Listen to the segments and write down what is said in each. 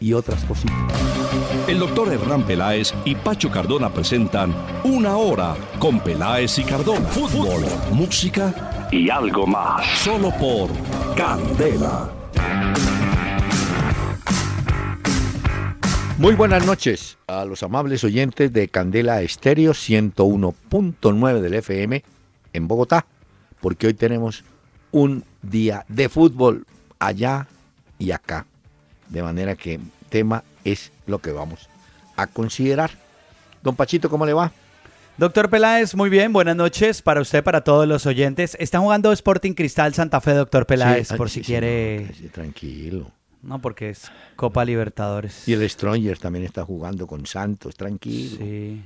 y otras cositas. El doctor Hernán Peláez y Pacho Cardona presentan Una Hora con Peláez y Cardona. Fútbol, música y algo más. Solo por Candela. Muy buenas noches a los amables oyentes de Candela Estéreo 101.9 del FM en Bogotá, porque hoy tenemos un día de fútbol allá y acá. De manera que tema es lo que vamos a considerar. Don Pachito, ¿cómo le va? Doctor Peláez, muy bien, buenas noches para usted, para todos los oyentes. Están jugando Sporting Cristal Santa Fe, doctor Peláez, Sí, por sí, si sí, quiere... no, tranquilo. No, porque es Copa Libertadores. Y el Strongers también está jugando con Santos, tranquilo. Sí.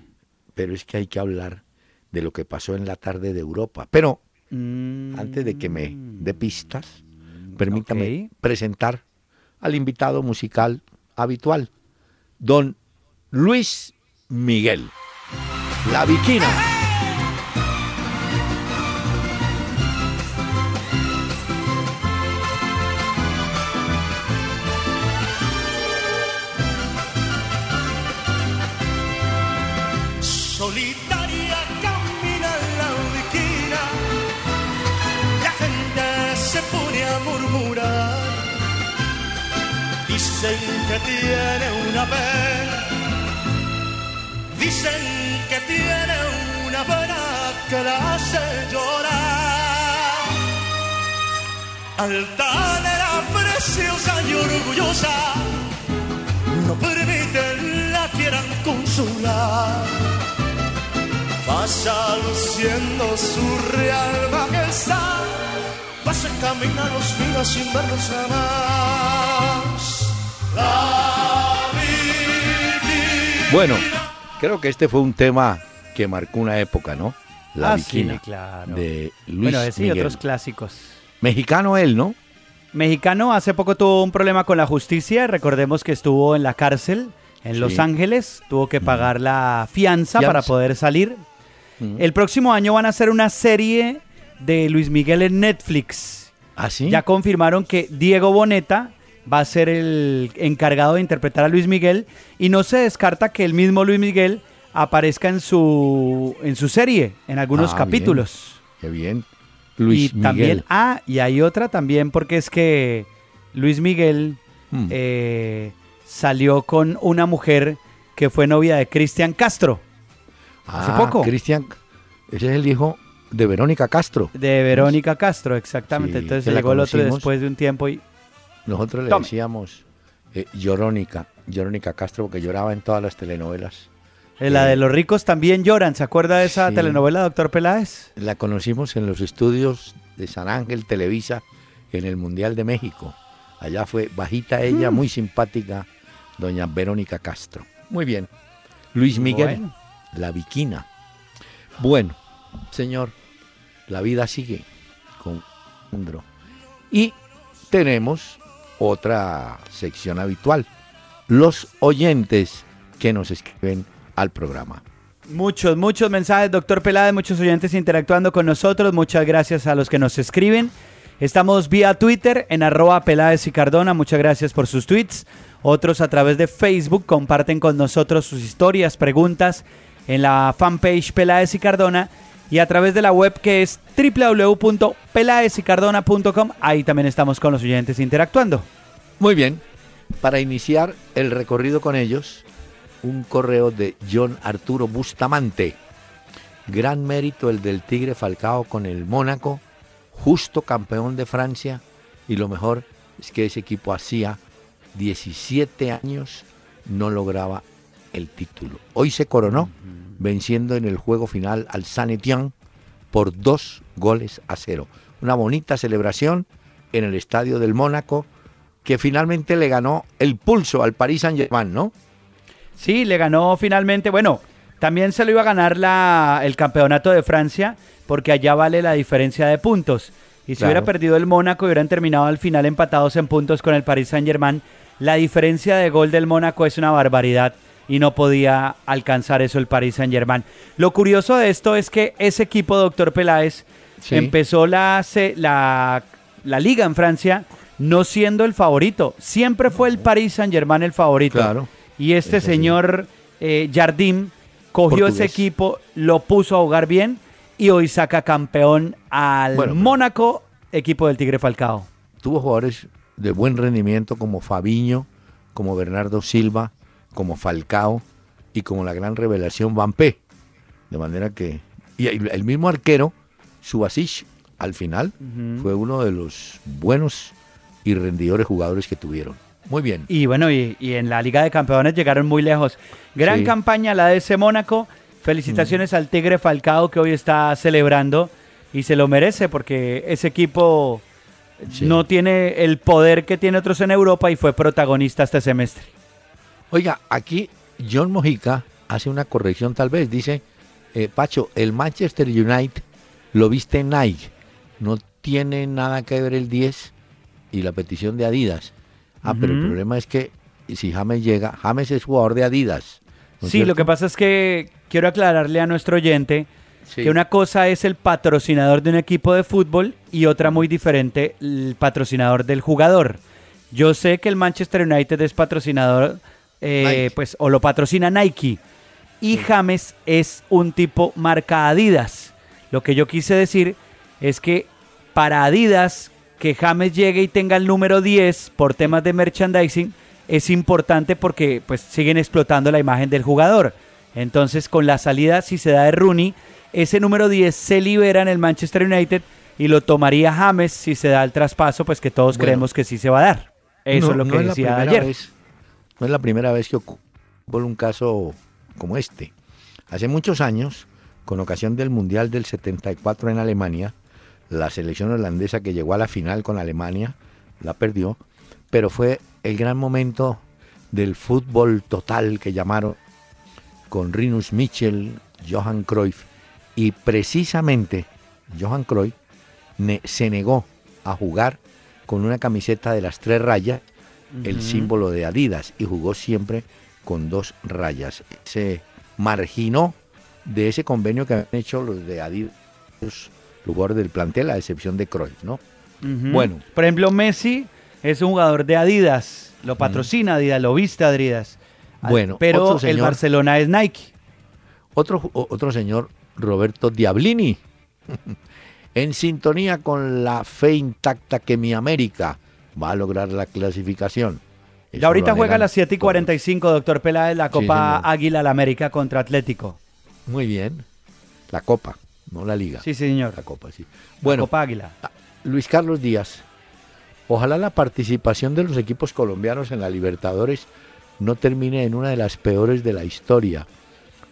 Pero es que hay que hablar de lo que pasó en la tarde de Europa. Pero Mm, antes de que me dé pistas, permítame presentar al invitado musical habitual, don Luis Miguel, la Viquina. Dicen que tiene una pena, dicen que tiene una pena que la hace llorar. Altanera, preciosa y orgullosa, no permiten la quieran consolar. Pasa luciendo su real majestad, pasa camina los mira sin verlos jamás. Bueno, creo que este fue un tema que marcó una época, ¿no? La Ah, sí, Viquina claro. de Luis Bueno, ese y otros clásicos. Mexicano él, ¿no? Mexicano hace poco tuvo un problema con la justicia. Recordemos que estuvo en la cárcel en Sí. Los Ángeles. Tuvo que pagar la fianza, Fianza. para poder salir. Mm. El próximo año van a hacer una serie de Luis Miguel en Netflix. ¿Ah, sí? Ya confirmaron que Diego Boneta va a ser el encargado de interpretar a Luis Miguel y no se descarta que el mismo Luis Miguel aparezca en su en su serie en algunos Ah, capítulos. Qué bien. Luis y también Miguel. ah y hay otra también porque es que Luis Miguel Mm. eh, salió con una mujer que fue novia de Cristian Castro hace Ah, poco. Cristian, ese es el hijo de Verónica Castro. de Verónica Castro exactamente Sí, entonces llegó el otro después de un tiempo y Nosotros le decíamos eh, Llorónica, Llorónica Castro, porque lloraba en todas las telenovelas. Eh, La Eh, de los ricos también lloran. ¿Se acuerda de esa sí. telenovela, doctor Peláez? La conocimos en los estudios de San Ángel Televisa en el Mundial de México. Allá fue bajita ella, Mm. muy simpática, doña Verónica Castro. Muy bien. Luis Miguel, Bueno. la viquina. Bueno, señor, la vida sigue con. Y tenemos otra sección habitual, los oyentes que nos escriben al programa. Muchos, muchos mensajes, doctor Peláez, muchos oyentes interactuando con nosotros. Muchas gracias a los que nos escriben. Estamos vía Twitter en arroba Peláez y Cardona. Muchas gracias por sus tweets. Otros a través de Facebook comparten con nosotros sus historias, preguntas en la fanpage Peláez y Cardona y a través de la web que es www.pelaezycardona.com. Ahí también estamos con los oyentes interactuando. Muy bien, para iniciar el recorrido con ellos, un correo de John Arturo Bustamante. Gran mérito el del Tigre Falcao con el Mónaco, justo campeón de Francia, y lo mejor es que ese equipo hacía 17 años no lograba el título. Hoy se coronó venciendo en el juego final al Saint Etienne por dos goles a cero. Una bonita celebración en el estadio del Mónaco que finalmente le ganó el pulso al Paris Saint-Germain, ¿no? Sí, le ganó finalmente, bueno, También se lo iba a ganar la, el campeonato de Francia, porque allá vale la diferencia de puntos. Y si Claro. hubiera perdido el Mónaco y hubieran terminado al final empatados en puntos con el Paris Saint-Germain, la diferencia de gol del Mónaco es una barbaridad y no podía alcanzar eso el Paris Saint-Germain. Lo curioso de esto es que ese equipo, doctor Peláez, Sí. empezó la, la, la liga en Francia no siendo el favorito. Siempre fue el Paris Saint-Germain el favorito. Claro. Y este señor eh, Jardim cogió ese equipo, lo puso a jugar bien y hoy saca campeón al Bueno, Mónaco, equipo del Tigre Falcao. Tuvo jugadores de buen rendimiento como Fabiño, como Bernardo Silva, como Falcao y como la gran revelación Vampé. De manera que. Y el mismo arquero, Subasic, al final, fue uno de los buenos y rendidores jugadores que tuvieron. Muy bien. Y bueno, y, y en la Liga de Campeones llegaron muy lejos. Gran Sí. campaña la de ese Mónaco. Felicitaciones al Tigre Falcao que hoy está celebrando y se lo merece porque ese equipo Sí. no tiene el poder que tiene otros en Europa y fue protagonista este semestre. Oiga, aquí John Mojica hace una corrección tal vez. Dice, eh, Pacho, el Manchester United lo viste en Nike. No tiene nada que ver el 10 y la petición de Adidas. Ah, pero el problema es que si James llega, James es jugador de Adidas. ¿no es Sí, lo que pasa es que quiero aclararle a nuestro oyente Sí. que una cosa es el patrocinador de un equipo de fútbol y otra muy diferente, el patrocinador del jugador. Yo sé que el Manchester United es patrocinador, eh, pues, o lo patrocina Nike. Y James es un tipo marca Adidas. Lo que yo quise decir es que para Adidas, que James llegue y tenga el número 10 por temas de merchandising, es importante porque pues siguen explotando la imagen del jugador. Entonces, con la salida, si se da de Rooney, ese número 10 se libera en el Manchester United y lo tomaría James si se da el traspaso, pues que todos Bueno. creemos que sí se va a dar. Eso No- es lo que decía ayer. vez- no es la primera vez que ocurre un caso como este. Hace muchos años, con ocasión del Mundial del 74 en Alemania, la selección holandesa que llegó a la final con Alemania la perdió, pero fue el gran momento del fútbol total que llamaron con Rinus Michel, Johan Cruyff y precisamente Johan Cruyff ne- se negó a jugar con una camiseta de las tres rayas, el símbolo de Adidas, y jugó siempre con dos rayas. Se marginó de ese convenio que habían hecho los de Adidas, los jugadores del plantel, a excepción de Cruyff, ¿no? Bueno. Por ejemplo, Messi es un jugador de Adidas, lo patrocina Adidas, lo viste Adidas. Al- Bueno, pero otro el Barcelona es Nike. Otro, otro señor, Roberto Diablini, en sintonía con la fe intacta que mi América va a lograr la clasificación. Eso Ya ahorita juega a las 7 y todos. 45, doctor Peláez, la Sí, Copa señor. Águila al América contra Atlético. Muy bien. La Copa, no la Liga. Sí, señor. La Copa, sí. Bueno, Bueno, Copa Águila. Luis Carlos Díaz, ojalá la participación de los equipos colombianos en la Libertadores no termine en una de las peores de la historia.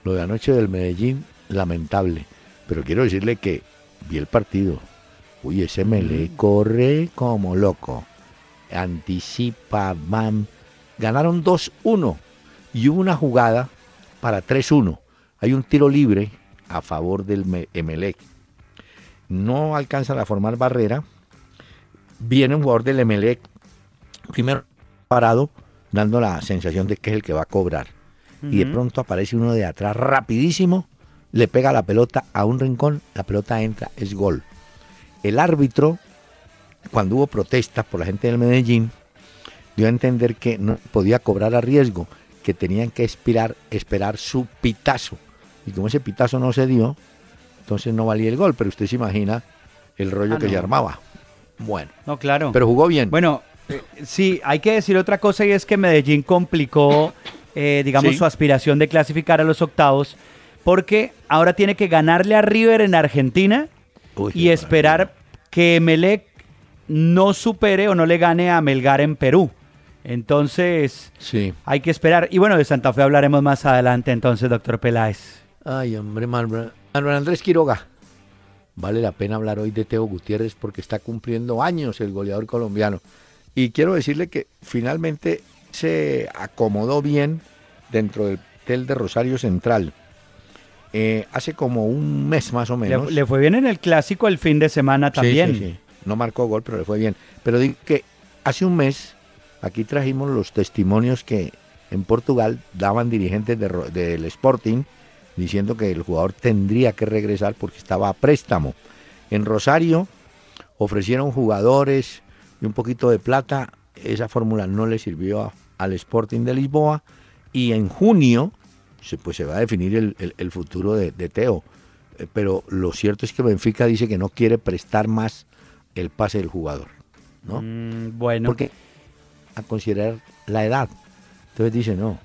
Lo de anoche del Medellín, lamentable. Pero quiero decirle que vi el partido. Uy, ese Mele corre como loco. Anticipa, van. Ganaron 2-1 y hubo una jugada para 3-1. Hay un tiro libre a favor del Me- Emelec no alcanzan a formar barrera. Viene un jugador del Emelec, primero parado, dando la sensación de que es el que va a cobrar. Y de pronto aparece uno de atrás rapidísimo, le pega la pelota a un rincón, la pelota entra, es gol. El árbitro, cuando hubo protestas por la gente del Medellín, dio a entender que no podía cobrar a riesgo, que tenían que esperar, esperar su pitazo. Y como ese pitazo no se dio, entonces no valía el gol, pero usted se imagina el rollo Ah, que se no. armaba. Bueno, No, claro. pero jugó bien. Bueno, eh, sí, hay que decir otra cosa y es que Medellín complicó, eh, digamos, Sí. su aspiración de clasificar a los octavos porque ahora tiene que ganarle a River en Argentina Uy, y esperar que Melec no supere o no le gane a Melgar en Perú. Entonces, Sí. hay que esperar. Y bueno, de Santa Fe hablaremos más adelante entonces, doctor Peláez. Ay, hombre, Manuel Andrés Quiroga. Vale la pena hablar hoy de Teo Gutiérrez porque está cumpliendo años el goleador colombiano. Y quiero decirle que finalmente se acomodó bien dentro del hotel de Rosario Central. eh, hace como un mes más o menos. le fue bien en el clásico el fin de semana Sí, también. sí, sí. No marcó gol, pero le fue bien. Pero digo que hace un mes aquí trajimos los testimonios que en Portugal daban dirigentes de del Sporting diciendo que el jugador tendría que regresar porque estaba a préstamo. En Rosario ofrecieron jugadores y un poquito de plata. Esa fórmula no le sirvió a- al Sporting de Lisboa. Y en junio se, pues se va a definir el, el- futuro de, de Teo. Eh, Pero lo cierto es que Benfica dice que no quiere prestar más el pase del jugador. ¿no? Mm, bueno, Porque a considerar la edad. Entonces dice, no,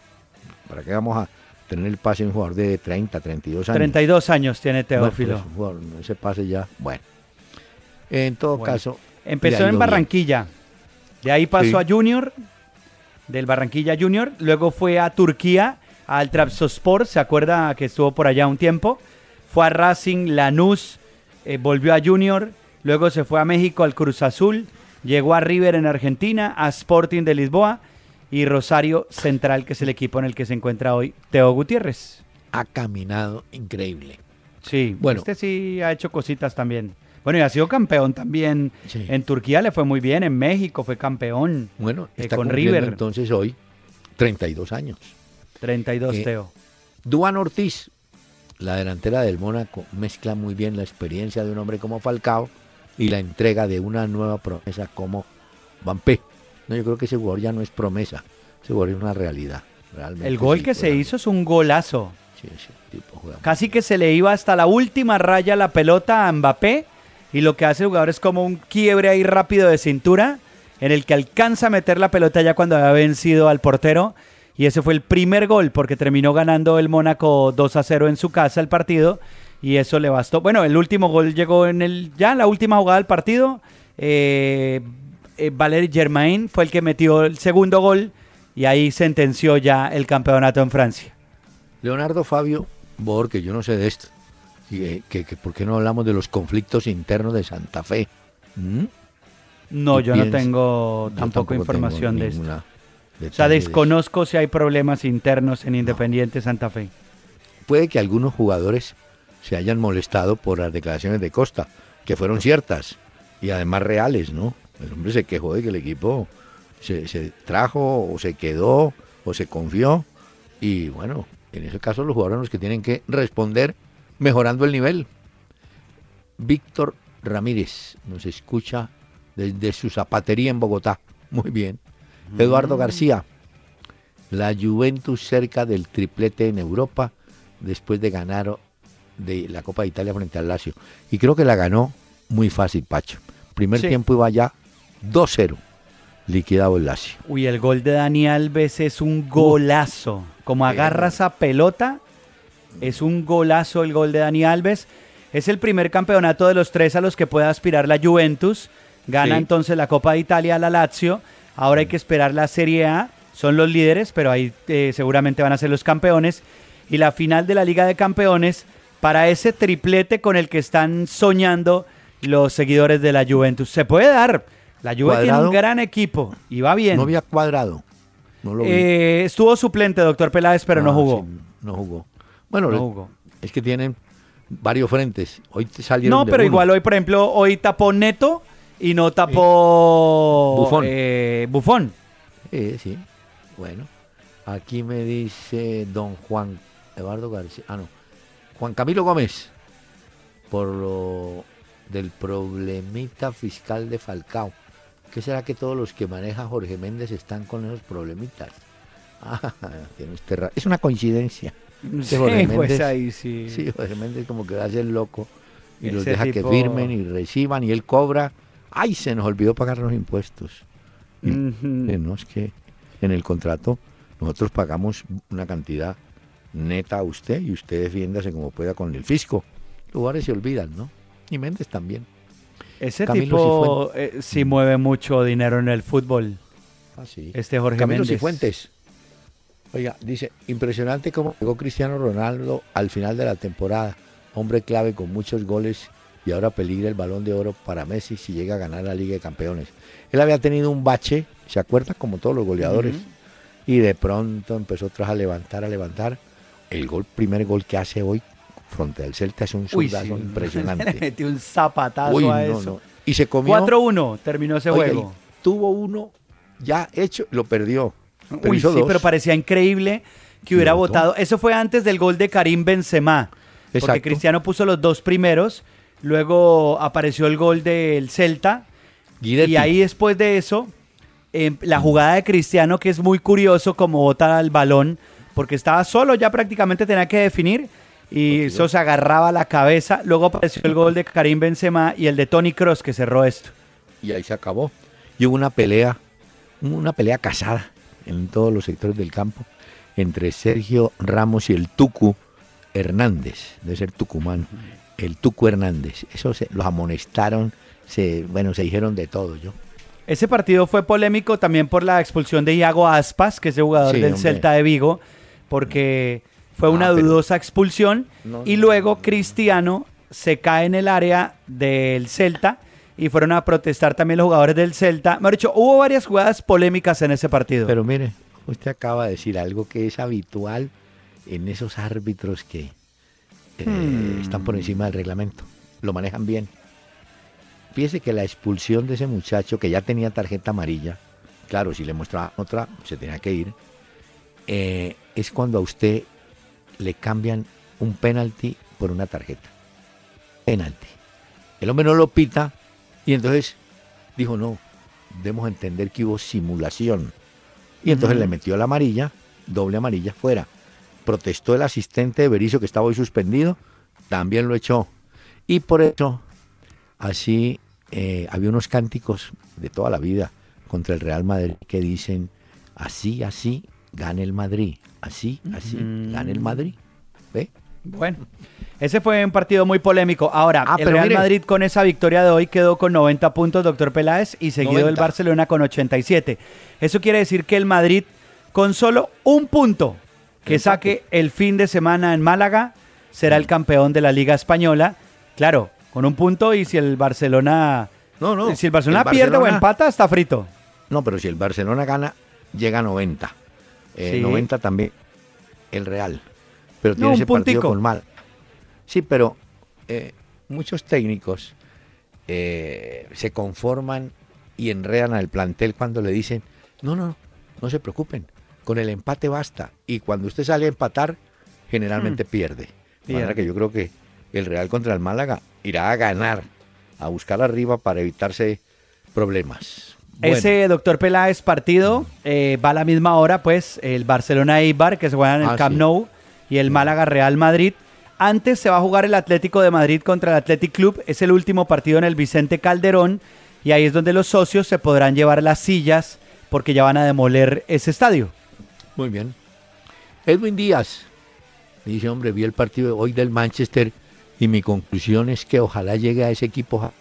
¿para qué vamos a tener el pase de un jugador de 30, 32 años? 32 años tiene Teófilo. pues, un jugador, ese pase ya, bueno. En todo Bueno, caso... Empezó en bien. Barranquilla. De ahí pasó Sí. a Junior, del Barranquilla Junior. Luego fue a Turquía, al Trabzonspor. ¿Se acuerda que estuvo por allá un tiempo? Fue a Racing, Lanús, eh, volvió a Junior. Luego se fue a México, al Cruz Azul. Llegó a River en Argentina, a Sporting de Lisboa y Rosario Central, que es el equipo en el que se encuentra hoy Teo Gutiérrez. Ha caminado increíble. Sí, Bueno. este sí ha hecho cositas también. Bueno, y ha sido campeón también. Sí. En Turquía le fue muy bien, en México fue campeón. Bueno, Eh, está con River. entonces hoy 32 años. 32 Eh, Teo. Duan Ortiz, la delantera del Mónaco, mezcla muy bien la experiencia de un hombre como Falcao y la entrega de una nueva promesa como Vampé. No, yo creo que ese jugador ya no es promesa, ese jugador es una realidad. Realmente El gol sí, que se hizo es un golazo. Sí, sí, tipo Casi que se le iba hasta la última raya la pelota a Mbappé y lo que hace el jugador es como un quiebre ahí rápido de cintura en el que alcanza a meter la pelota ya cuando había vencido al portero y ese fue el primer gol porque terminó ganando el Mónaco 2 a 0 en su casa el partido y eso le bastó. Bueno, el último gol llegó en el ya la última jugada del partido. Eh, eh, Valéry Germain fue el que metió el segundo gol y ahí sentenció ya el campeonato en Francia. Leonardo Fabio Borges, yo no sé de esto. Que, que ¿Por qué no hablamos de los conflictos internos de Santa Fe? ¿Mm? No, ¿Tú yo no tengo tampoco tengo información de esto. O sea, de desconozco si hay problemas internos en Independiente Santa Fe. Puede que algunos jugadores se hayan molestado por las declaraciones de Costa, que fueron ciertas y además reales, ¿no? El hombre se quejó de que el equipo se, se trajo o se quedó o se confió y bueno, en ese caso los jugadores son los que tienen que responder mejorando el nivel. Víctor Ramírez nos escucha desde su zapatería en Bogotá. Muy bien. Eduardo García, la Juventus cerca del triplete en Europa después de ganar de la Copa de Italia frente al Lazio. Y creo que la ganó muy fácil, Pacho. Primer Sí. tiempo iba ya 2-0, liquidado el Lazio. Uy, el gol de Dani Alves es un golazo. Como agarra esa pelota, es un golazo el gol de Dani Alves. Es el primer campeonato de los tres a los que puede aspirar la Juventus. Gana Sí. entonces la Copa de Italia a la Lazio. Ahora hay que esperar la Serie A. Son los líderes, pero ahí eh, seguramente van a ser los campeones. Y la final de la Liga de Campeones para ese triplete con el que están soñando los seguidores de la Juventus. Se puede dar. La Juve tiene Cuadrado. un gran equipo y va bien. No había cuadrado. No lo vi. Eh, estuvo suplente, doctor Peláez, pero no Ah, jugó. sí, no jugó. Bueno, No le- jugó. es que tienen varios frentes. Hoy salieron No, de pero uno. igual hoy, por ejemplo, hoy tapó Neto y no tapó Bufón. eh, Bufón. Eh, sí. Bueno, aquí me dice don Juan Eduardo García. Ah, no. Juan Camilo Gómez. Por lo del problemita fiscal de Falcao. ¿Qué será que todos los que maneja Jorge Méndez están con esos problemitas? Ah, tiene usted ra- Es una coincidencia. Sí, Jorge pues Méndez- ahí sí. Sí, Jorge Méndez como que hace el loco y los deja tipo- que firmen y reciban y él cobra. ¡Ay! Se nos olvidó pagar los impuestos. Eh, no, es que en el contrato nosotros pagamos una cantidad neta a usted y usted defiéndase como pueda con el fisco. Los jugadores se olvidan, ¿no? Y Méndez también. Ese Camilo tipo eh, sí mueve mucho dinero en el fútbol. Ah, sí. Este Jorge Camilo Méndez. Cifuentes. Oiga, dice, impresionante cómo llegó Cristiano Ronaldo al final de la temporada. Hombre clave con muchos goles y ahora peligra el balón de oro para Messi si llega a ganar la Liga de Campeones. Él había tenido un bache, ¿se acuerda? Como todos los goleadores. Y de pronto empezó otra vez a levantar, a levantar. El gol, primer gol que hace hoy frente al Celta es un zurdazo sí. Le impresionante. metió un zapatazo Uy, a no, eso. no. Y se comió. 4-1 terminó ese juego. tuvo uno ya hecho, lo perdió. Pero Uy, hizo sí, dos. pero parecía increíble que hubiera votado. Eso fue antes del gol de Karim Benzema. Porque Exacto. Cristiano puso los dos primeros. Luego apareció el gol del Celta. Guidetti. Y ahí después de eso, em, la jugada de Cristiano, que es muy curioso como bota el balón, porque estaba solo, ya prácticamente tenía que definir. Y eso se agarraba la cabeza. Luego apareció el gol de Karim Benzema y el de Tony Cross que cerró esto. y ahí se acabó. Y hubo una pelea, una pelea casada en todos los sectores del campo entre Sergio Ramos y el Tucu Hernández, debe ser Tucumán, el Tucu Hernández. Eso se, los amonestaron, se, bueno, se dijeron de todo yo. Ese partido fue polémico también por la expulsión de Iago Aspas, que es el jugador Sí, del hombre. Celta de Vigo, porque fue Ah, una pero- dudosa expulsión. No, y no, luego no, no. Cristiano se cae en el área del Celta y fueron a protestar también los jugadores del Celta. Mejor dicho, hubo varias jugadas polémicas en ese partido. Pero mire, usted acaba de decir algo que es habitual en esos árbitros que eh, Hmm. están por encima del reglamento. Lo manejan bien. Fíjese que la expulsión de ese muchacho que ya tenía tarjeta amarilla, claro, si le mostraba otra, se tenía que ir, eh, es cuando a usted le cambian un penalti por una tarjeta. Penalti. El hombre no lo pita y entonces dijo, no, debemos entender que hubo simulación. Y entonces le metió la amarilla, doble amarilla, fuera. Protestó el asistente de Berizzo que estaba hoy suspendido, también lo echó. Y por eso, así, eh, había unos cánticos de toda la vida contra el Real Madrid que dicen, así, así, gana el Madrid. Así, así, gana el Madrid. ¿Ve? Bueno, ese fue un partido muy polémico. Ahora, Ah, el pero Real mire. Madrid con esa victoria de hoy quedó con 90 puntos, doctor Peláez, y seguido el 90. Barcelona con 87. Eso quiere decir que el Madrid, con solo un punto que saque el fin de semana en Málaga, será el campeón de la Liga Española. Claro, con un punto y si el Barcelona... No, no. Si el Barcelona el pierde o Barcelona- empata, está frito. No, pero si el Barcelona gana, llega a 90. Eh, Sí. 90 también el Real. Pero No, tiene un ese partido con mal. Sí, pero eh, muchos técnicos eh, se conforman y enredan al plantel cuando le dicen, no, no, no se preocupen, con el empate basta. Y cuando usted sale a empatar, generalmente pierde. De manera Hmm. Que yo creo que el Real contra el Málaga irá a ganar, a buscar arriba para evitarse problemas. Bueno. Ese doctor Peláez partido eh, va a la misma hora, pues, el Barcelona Eibar, que se juega en el Ah, Camp sí. Nou, y el Málaga Real Madrid. Antes se va a jugar el Atlético de Madrid contra el Athletic Club, es el último partido en el Vicente Calderón, y ahí es donde los socios se podrán llevar las sillas, porque ya van a demoler ese estadio. Muy bien. Edwin Díaz dice, hombre, vi el partido hoy del Manchester y mi conclusión es que ojalá llegue a ese equipo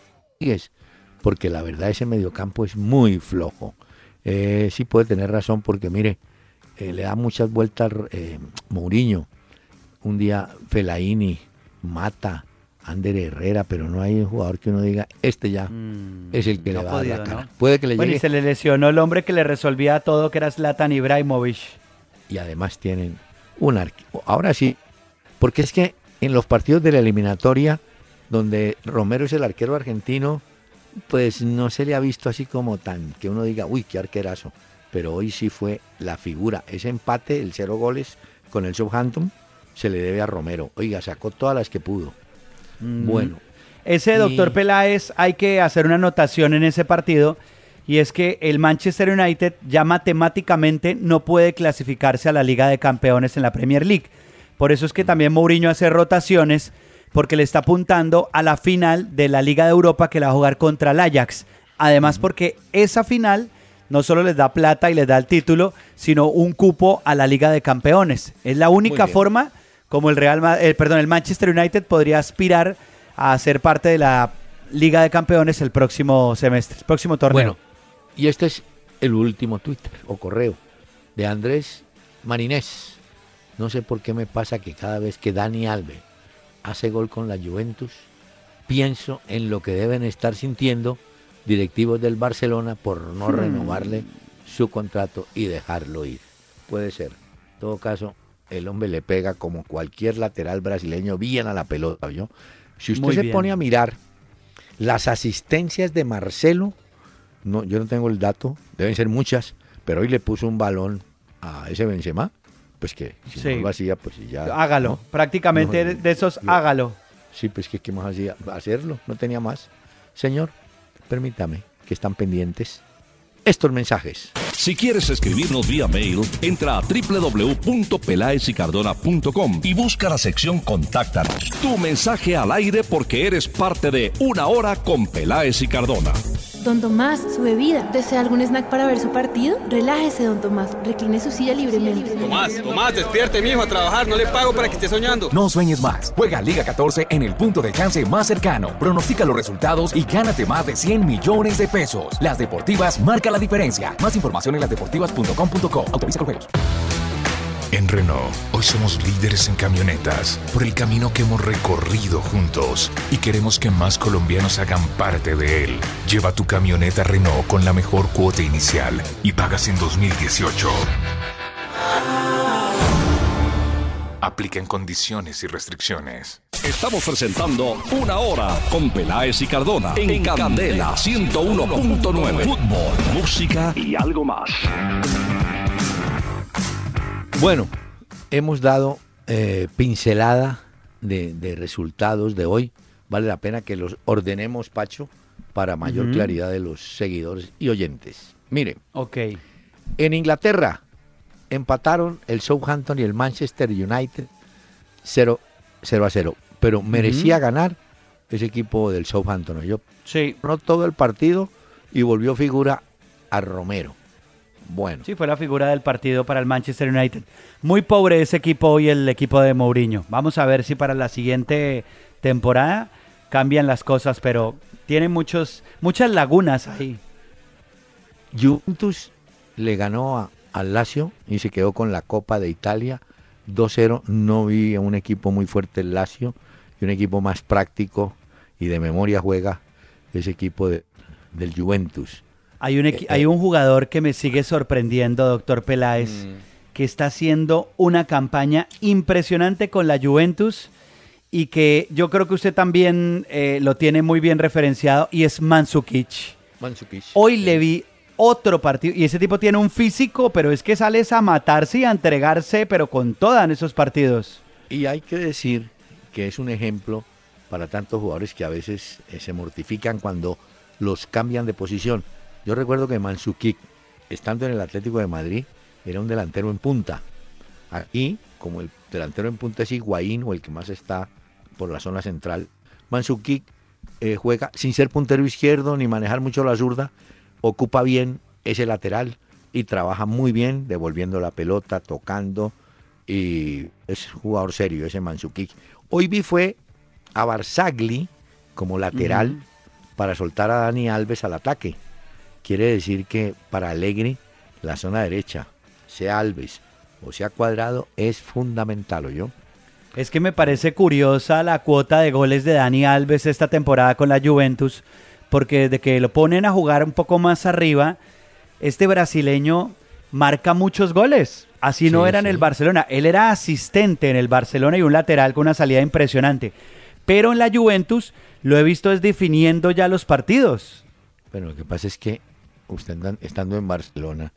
porque la verdad ese mediocampo es muy flojo. Eh, sí puede tener razón porque mire, eh, le da muchas vueltas eh, Mourinho. Un día Felaini, Mata, Ander Herrera, pero no hay un jugador que uno diga, este ya es el que Mm, no le va a dar la cara. ¿no? Puede que le Bueno, y se le lesionó el hombre que le resolvía todo, que era Zlatan Ibrahimovic. y además tienen un arquero. Ahora sí, porque es que en los partidos de la eliminatoria, donde Romero es el arquero argentino, pues no se le ha visto así como tan que uno diga, uy, qué arquerazo. Pero hoy sí fue la figura. Ese empate, el cero goles con el Southampton, se le debe a Romero. Oiga, sacó todas las que pudo. Mm. Bueno, Ese Y- doctor Peláez hay que hacer una anotación en ese partido y es que el Manchester United ya matemáticamente no puede clasificarse a la Liga de Campeones en la Premier League. Por eso es que también Mourinho hace rotaciones porque le está apuntando a la final de la Liga de Europa que la va a jugar contra el Ajax. Además porque esa final no solo les da plata y les da el título, sino un cupo a la Liga de Campeones. Es la única forma como el Real eh, perdón, el Manchester United podría aspirar a ser parte de la Liga de Campeones el próximo semestre, el próximo torneo. Bueno, y este es el último Twitter o correo de Andrés Marinés. No sé por qué me pasa que cada vez que Dani Alves hace gol con la Juventus, pienso en lo que deben estar sintiendo directivos del Barcelona por no renovarle su contrato y dejarlo ir. Puede ser. En todo caso, el hombre le pega como cualquier lateral brasileño bien a la pelota, ¿yo? Si usted Muy se bien. pone a mirar las asistencias de Marcelo, no, yo no tengo el dato, deben ser muchas, pero hoy le puso un balón a ese Benzema, pues que si Sí. no lo hacía, pues ya... Hágalo. ¿no? Prácticamente No, de esos, yo- hágalo. Sí, pues que qué más hacía, hacerlo, no tenía más. Señor, permítame, que están pendientes estos mensajes. Si quieres escribirnos vía mail, entra a www.pelaesicardona.com y busca la sección Contáctanos. Tu mensaje al aire porque eres parte de Una Hora con Peláez y Cardona. Don Tomás, su bebida. ¿Desea algún snack para ver su partido? Relájese, don Tomás. Recline su silla libremente. Tomás, Tomás, despierte, mijo, a trabajar. No le pago para que esté soñando. No sueñes más. Juega Liga 14 en el punto de chance más cercano. Pronostica los resultados y gánate más de 100 millones de pesos. Las Deportivas marca la diferencia. Más información en lasdeportivas.com.co. Autoriza con juegos. En Renault, hoy somos líderes en camionetas por el camino que hemos recorrido juntos y queremos que más colombianos hagan parte de él. Lleva tu camioneta Renault con la mejor cuota inicial y pagas en 2018. Aplica en condiciones y restricciones. Estamos presentando Una Hora con Peláez y Cardona en Candela 101.9. Fútbol, música y algo más. Bueno, hemos dado eh, pincelada de, de resultados de hoy. Vale la pena que los ordenemos, Pacho, para mayor claridad de los seguidores y oyentes. Mire, Ok. en Inglaterra empataron el Southampton y el Manchester United 0, 0 a 0. Pero merecía ganar ese equipo del Southampton. Yo Sí. no todo el partido y volvió figura a Romero. Bueno, Sí, fue la figura del partido para el Manchester United. Muy pobre ese equipo hoy, el equipo de Mourinho. Vamos a ver si para la siguiente temporada cambian las cosas, pero tiene muchos, muchas lagunas ahí. Juventus le ganó a- al Lazio y se quedó con la Copa de Italia 2-0. No vi a un equipo muy fuerte el Lazio y un equipo más práctico y de memoria juega ese equipo de- del Juventus. Hay un, Eh, hay un jugador que me sigue sorprendiendo, doctor Peláez, Mm. que está haciendo una campaña impresionante con la Juventus y que yo creo que usted también eh, lo tiene muy bien referenciado y es Mandzukic. Mandzukic. Hoy le vi otro partido y ese tipo tiene un físico, pero es que sales a matarse y a entregarse, pero con toda en esos partidos. Y hay que decir que es un ejemplo para tantos jugadores que a veces eh, se mortifican cuando los cambian de posición. Yo recuerdo que Mansukic, estando en el Atlético de Madrid, era un delantero en punta. Aquí, como el delantero en punta es Higuaín o el que más está por la zona central, Mansukic eh, juega sin ser puntero izquierdo ni manejar mucho la zurda, ocupa bien ese lateral y trabaja muy bien devolviendo la pelota, tocando y es jugador serio ese Mansukic. Hoy vi fue a Barzagli como lateral para soltar a Dani Alves al ataque. Quiere decir que para Alegre la zona derecha, sea Alves o sea Cuadrado, es fundamental, yo Es que me parece curiosa la cuota de goles de Dani Alves esta temporada con la Juventus, porque desde que lo ponen a jugar un poco más arriba, este brasileño marca muchos goles. Así no Sí, era en el Barcelona. Él era asistente en el Barcelona y un lateral con una salida impresionante. Pero en la Juventus lo he visto es definiendo ya los partidos. Bueno, lo que pasa es que usted estando en Barcelona,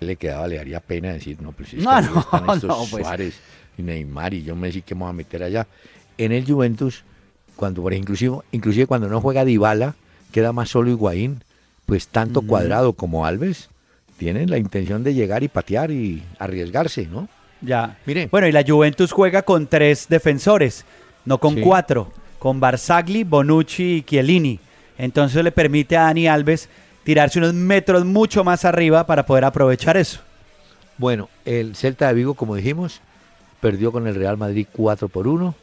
le quedaba, le daría pena decir, no, pues es que No, ahí no, están estos no, pues. Suárez y Neymar y yo me decía que voy a meter allá. En el Juventus, cuando por inclusive, inclusive cuando no juega Dybala, queda más solo Higuaín, pues tanto. Cuadrado como Alves tienen la intención de llegar y patear y arriesgarse, ¿no? Ya. Mire. Bueno, y la Juventus juega con tres defensores, no con Sí. cuatro, con Barzagli, Bonucci y Chiellini. Entonces le permite a Dani Alves tirarse unos metros mucho más arriba para poder aprovechar eso. Bueno, el Celta de Vigo, como dijimos, perdió con el Real Madrid 4 por 1.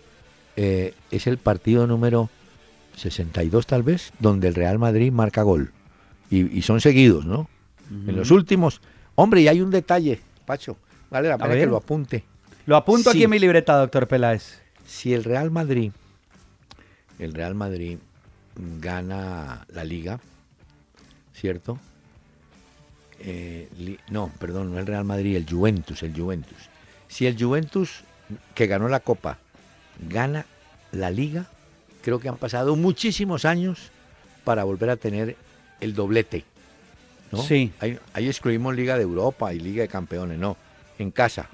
Eh, es el partido número 62 tal vez, donde el Real Madrid marca gol. Y, y son seguidos, ¿no? En los últimos. Hombre, y hay un detalle, Pacho. Vale la pena que lo apunte. Lo apunto aquí en mi libreta, doctor Peláez. Si el Real Madrid, el Real Madrid gana la liga, ¿cierto? Eh, no, perdón, no el Real Madrid, el Juventus, el Juventus. Si el Juventus, que ganó la Copa, gana la Liga, creo que han pasado muchísimos años para volver a tener el doblete. ¿no? Sí. Ahí, ahí excluimos Liga de Europa y Liga de Campeones, no. En casa.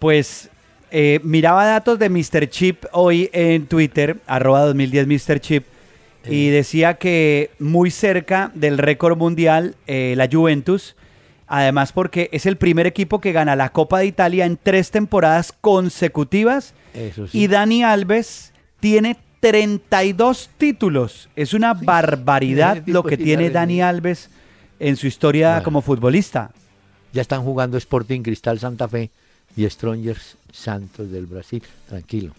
Pues eh, miraba datos de Mr. Chip hoy en Twitter, arroba 2010 Mr. Chip, y decía que muy cerca del récord mundial eh, la Juventus, además porque es el primer equipo que gana la Copa de Italia en tres temporadas consecutivas, Eso sí. y Dani Alves tiene 32 títulos. Es una barbaridad lo que tiene Dani. Alves en su historia Bueno. como futbolista. Ya están jugando Sporting Cristal Santa Fe y Strongers Santos del Brasil. Tranquilo,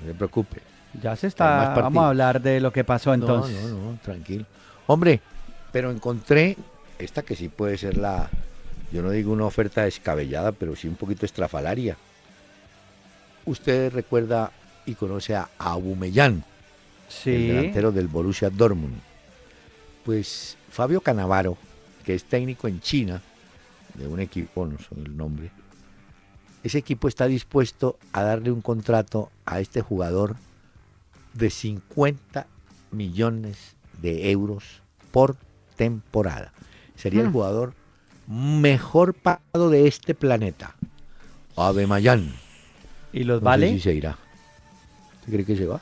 no se preocupe. Ya se está. Vamos a hablar de lo que pasó entonces. No, no, no, tranquilo. Hombre, pero encontré esta que sí puede ser la, yo no digo una oferta descabellada, pero sí un poquito estrafalaria. Usted recuerda y conoce a Abumellán, el Sí. delantero del Borussia Dortmund. Pues Fabio Canavaro, que es técnico en China, de un equipo, no sé el nombre, ese equipo está dispuesto a darle un contrato a este jugador de 50 millones de euros por temporada. Sería el Mm. jugador mejor pagado de este planeta. Abemayán. ¿Y los No sé vale? si se irá. ¿Usted cree que se va?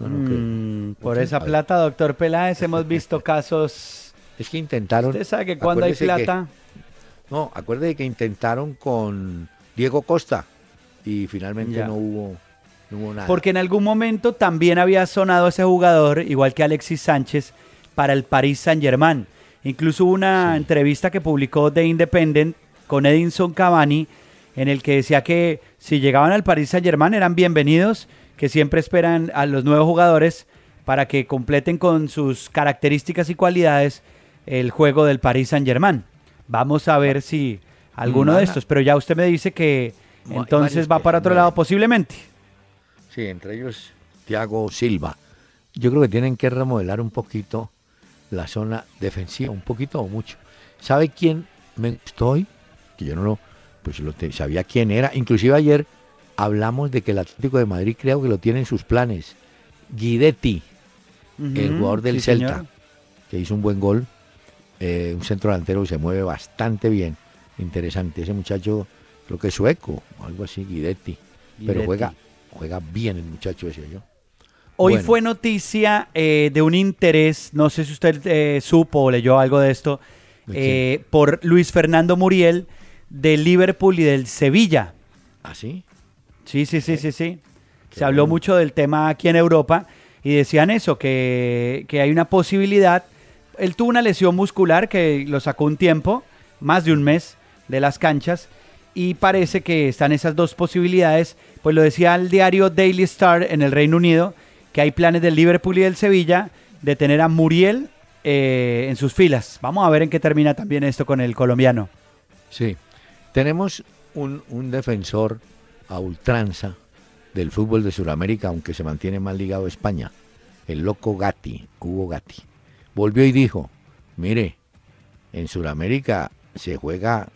No, no creo. Mm, por esa plata, doctor Peláez, hemos visto casos. Es que intentaron. Usted sabe que cuando hay acuérdese que- plata. no, acuérdate que intentaron con Diego Costa y finalmente Ya. no hubo, no hubo nada. Porque en algún momento también había sonado ese jugador, igual que Alexis Sánchez, para el Paris Saint-Germain. Incluso hubo una Sí. entrevista que publicó The Independent con Edinson Cavani, en el que decía que si llegaban al Paris Saint-Germain eran bienvenidos, que siempre esperan a los nuevos jugadores para que completen con sus características y cualidades el juego del Paris Saint-Germain. Vamos a ver si alguno de estos, pero ya usted me dice que entonces va para otro lado posiblemente. Sí, entre ellos Thiago Silva. Yo creo que tienen que remodelar un poquito la zona defensiva, un poquito o mucho. ¿Sabe quién me gustó hoy? Que yo no lo, pues lo te- sabía quién era. Inclusive ayer hablamos de que el Atlético de Madrid creo que lo tiene en sus planes. Guidetti, el jugador del sí, Celta, señor. que hizo un buen gol. eh, un centro delantero que se mueve bastante bien. Interesante. Ese muchacho, creo que es sueco, o algo así, Guidetti. Pero juega, juega bien el muchacho ese yo. Hoy Bueno. fue noticia eh, de un interés, no sé si usted eh, supo o leyó algo de esto, ¿De eh, por Luis Fernando Muriel del Liverpool y del Sevilla. ¿Ah, sí? Sí, sí, sí, sí, sí. Qué Se habló bueno. mucho del tema aquí en Europa y decían eso, que, que hay una posibilidad. Él tuvo una lesión muscular que lo sacó un tiempo, más de un mes, de las canchas y parece que están esas dos posibilidades. Pues lo decía el diario Daily Star en el Reino Unido, que hay planes del Liverpool y del Sevilla de tener a Muriel eh, en sus filas. Vamos a ver en qué termina también esto con el colombiano. Sí. Tenemos un, defensor a ultranza del fútbol de Sudamérica, aunque se mantiene más ligado a España. El loco Gatti, Hugo Gatti. Volvió y dijo, mire, en Sudamérica se juega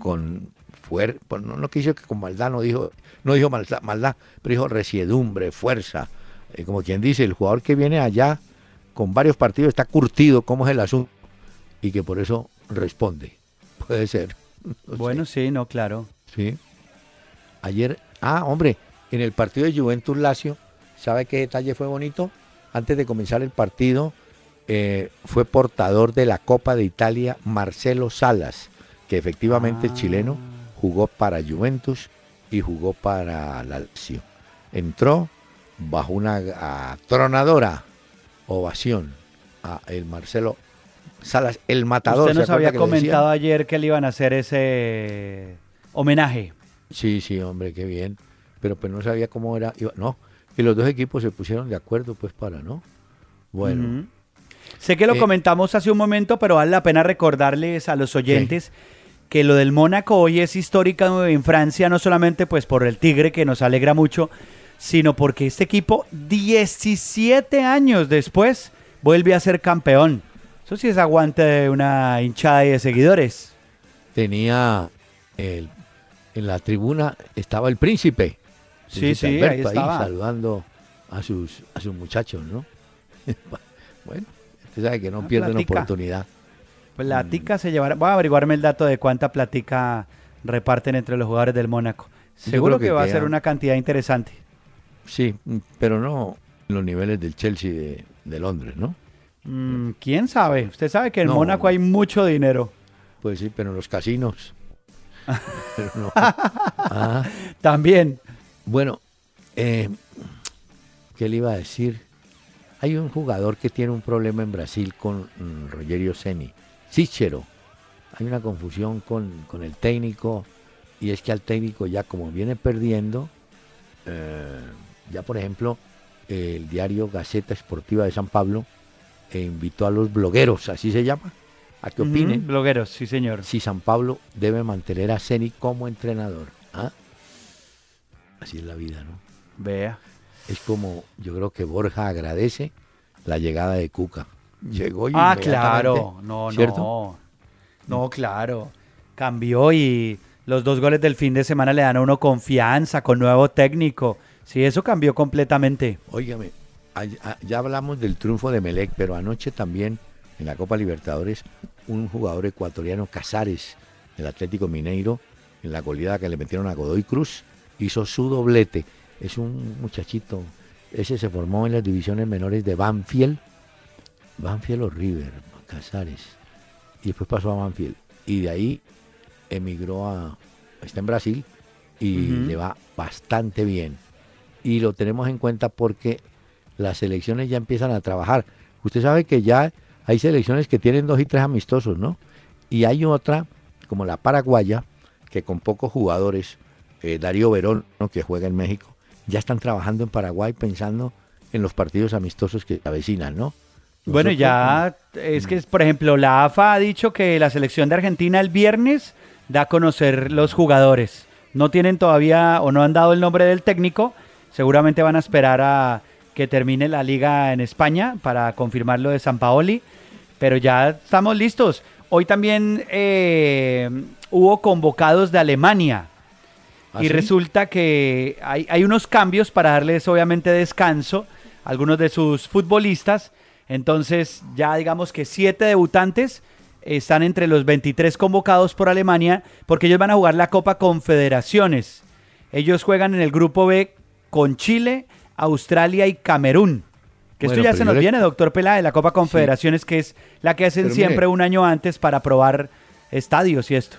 con fuerza, no, no quiso que con maldad, no dijo, no dijo maldad, maldad, pero dijo resiedumbre, fuerza. Eh, como quien dice, el jugador que viene allá con varios partidos está curtido, cómo es el asunto, y que por eso responde. Puede ser. No sé. Bueno, sí, no, claro. Sí. Ayer, ah, hombre, en el partido de Juventus Lazio, ¿sabe qué detalle fue bonito? Antes de comenzar el partido, eh, fue portador de la Copa de Italia Marcelo Salas, que efectivamente el chileno jugó para Juventus y jugó para la Lazio. Entró bajo una atronadora ovación a el Marcelo Salas, el matador. Usted ¿se nos había comentado ayer que le iban a hacer ese homenaje. Sí, sí, hombre, qué bien. Pero pues no sabía cómo era. iba- No, y los dos equipos se pusieron de acuerdo pues para, ¿no? Bueno. Sé que lo Eh, comentamos hace un momento, pero vale la pena recordarles a los oyentes que lo del Mónaco hoy es histórica en Francia, no solamente pues por el Tigre, que nos alegra mucho, sino porque este equipo, 17 años después, vuelve a ser campeón. Eso sí es aguante de una hinchada y de seguidores. tenía el, en la tribuna estaba el príncipe. Sí, sí, ahí estaba. saludando a sus, a sus muchachos, ¿no? bueno, usted sabe que no Ah, pierden platica. oportunidad. Platica se llevará. Voy a averiguarme el dato de cuánta platica reparten entre los jugadores del Mónaco. Seguro que, que va a ser una cantidad interesante. Sí, pero no en los niveles del Chelsea de, de Londres, ¿no? Mm, ¿Quién sabe? Usted sabe que en No. Mónaco hay mucho dinero. Pues sí, pero en los casinos. Pero no. Ah, También. bueno, eh, ¿qué le iba a decir? Hay un jugador que tiene un problema en Brasil con mm, Rogerio Ceni, Cícero. Hay una confusión con, con el técnico y es que al técnico ya como viene perdiendo, eh, ya por ejemplo, el diario Gaceta Esportiva de San Pablo eh, invitó a los blogueros, así se llama, a que opinen blogueros, sí, señor. si San Pablo debe mantener a Ceni como entrenador. ¿ah? Así es la vida, ¿no? Vea. Es como yo creo que Borja agradece la llegada de Cuca. Llegó y Ah, claro. No, ¿cierto? no. No, claro. Cambió y los dos goles del fin de semana le dan a uno confianza con nuevo técnico. Sí, eso cambió completamente. Óigame, ay- a- ya hablamos del triunfo de Melec, pero anoche también en la Copa Libertadores un jugador ecuatoriano, Casares, del Atlético Mineiro, en la goleada que le metieron a Godoy Cruz, hizo su doblete. Es un muchachito, ese se formó en las divisiones menores de Banfield, Banfield o River, Casares, y después pasó a Banfield. Y de ahí emigró a, está en Brasil y le va bastante bien. Y lo tenemos en cuenta porque las selecciones ya empiezan a trabajar. Usted sabe que ya hay selecciones que tienen dos y tres amistosos, ¿no? Y hay otra, como la paraguaya, que con pocos jugadores, eh, Darío Verón, ¿no? que juega en México, ya están trabajando en Paraguay pensando en los partidos amistosos que se avecinan, ¿no? Bueno, ya es que, por ejemplo, la AFA ha dicho que la selección de Argentina el viernes da a conocer los jugadores. No tienen todavía o no han dado el nombre del técnico. Seguramente van a esperar a que termine la liga en España para confirmar lo de San Paoli. Pero ya estamos listos. Hoy también eh, hubo convocados de Alemania. ¿Ah, y sí? resulta que hay, hay unos cambios para darles obviamente descanso a algunos de sus futbolistas. Entonces ya digamos que siete debutantes están entre los 23 convocados por Alemania porque ellos van a jugar la Copa Confederaciones. Ellos juegan en el grupo B con Chile, Australia y Camerún. Que Bueno, esto ya se nos viene, doctor Peláez, la Copa Confederaciones, que es la que hacen Pero siempre mire. un año antes para probar estadios y esto.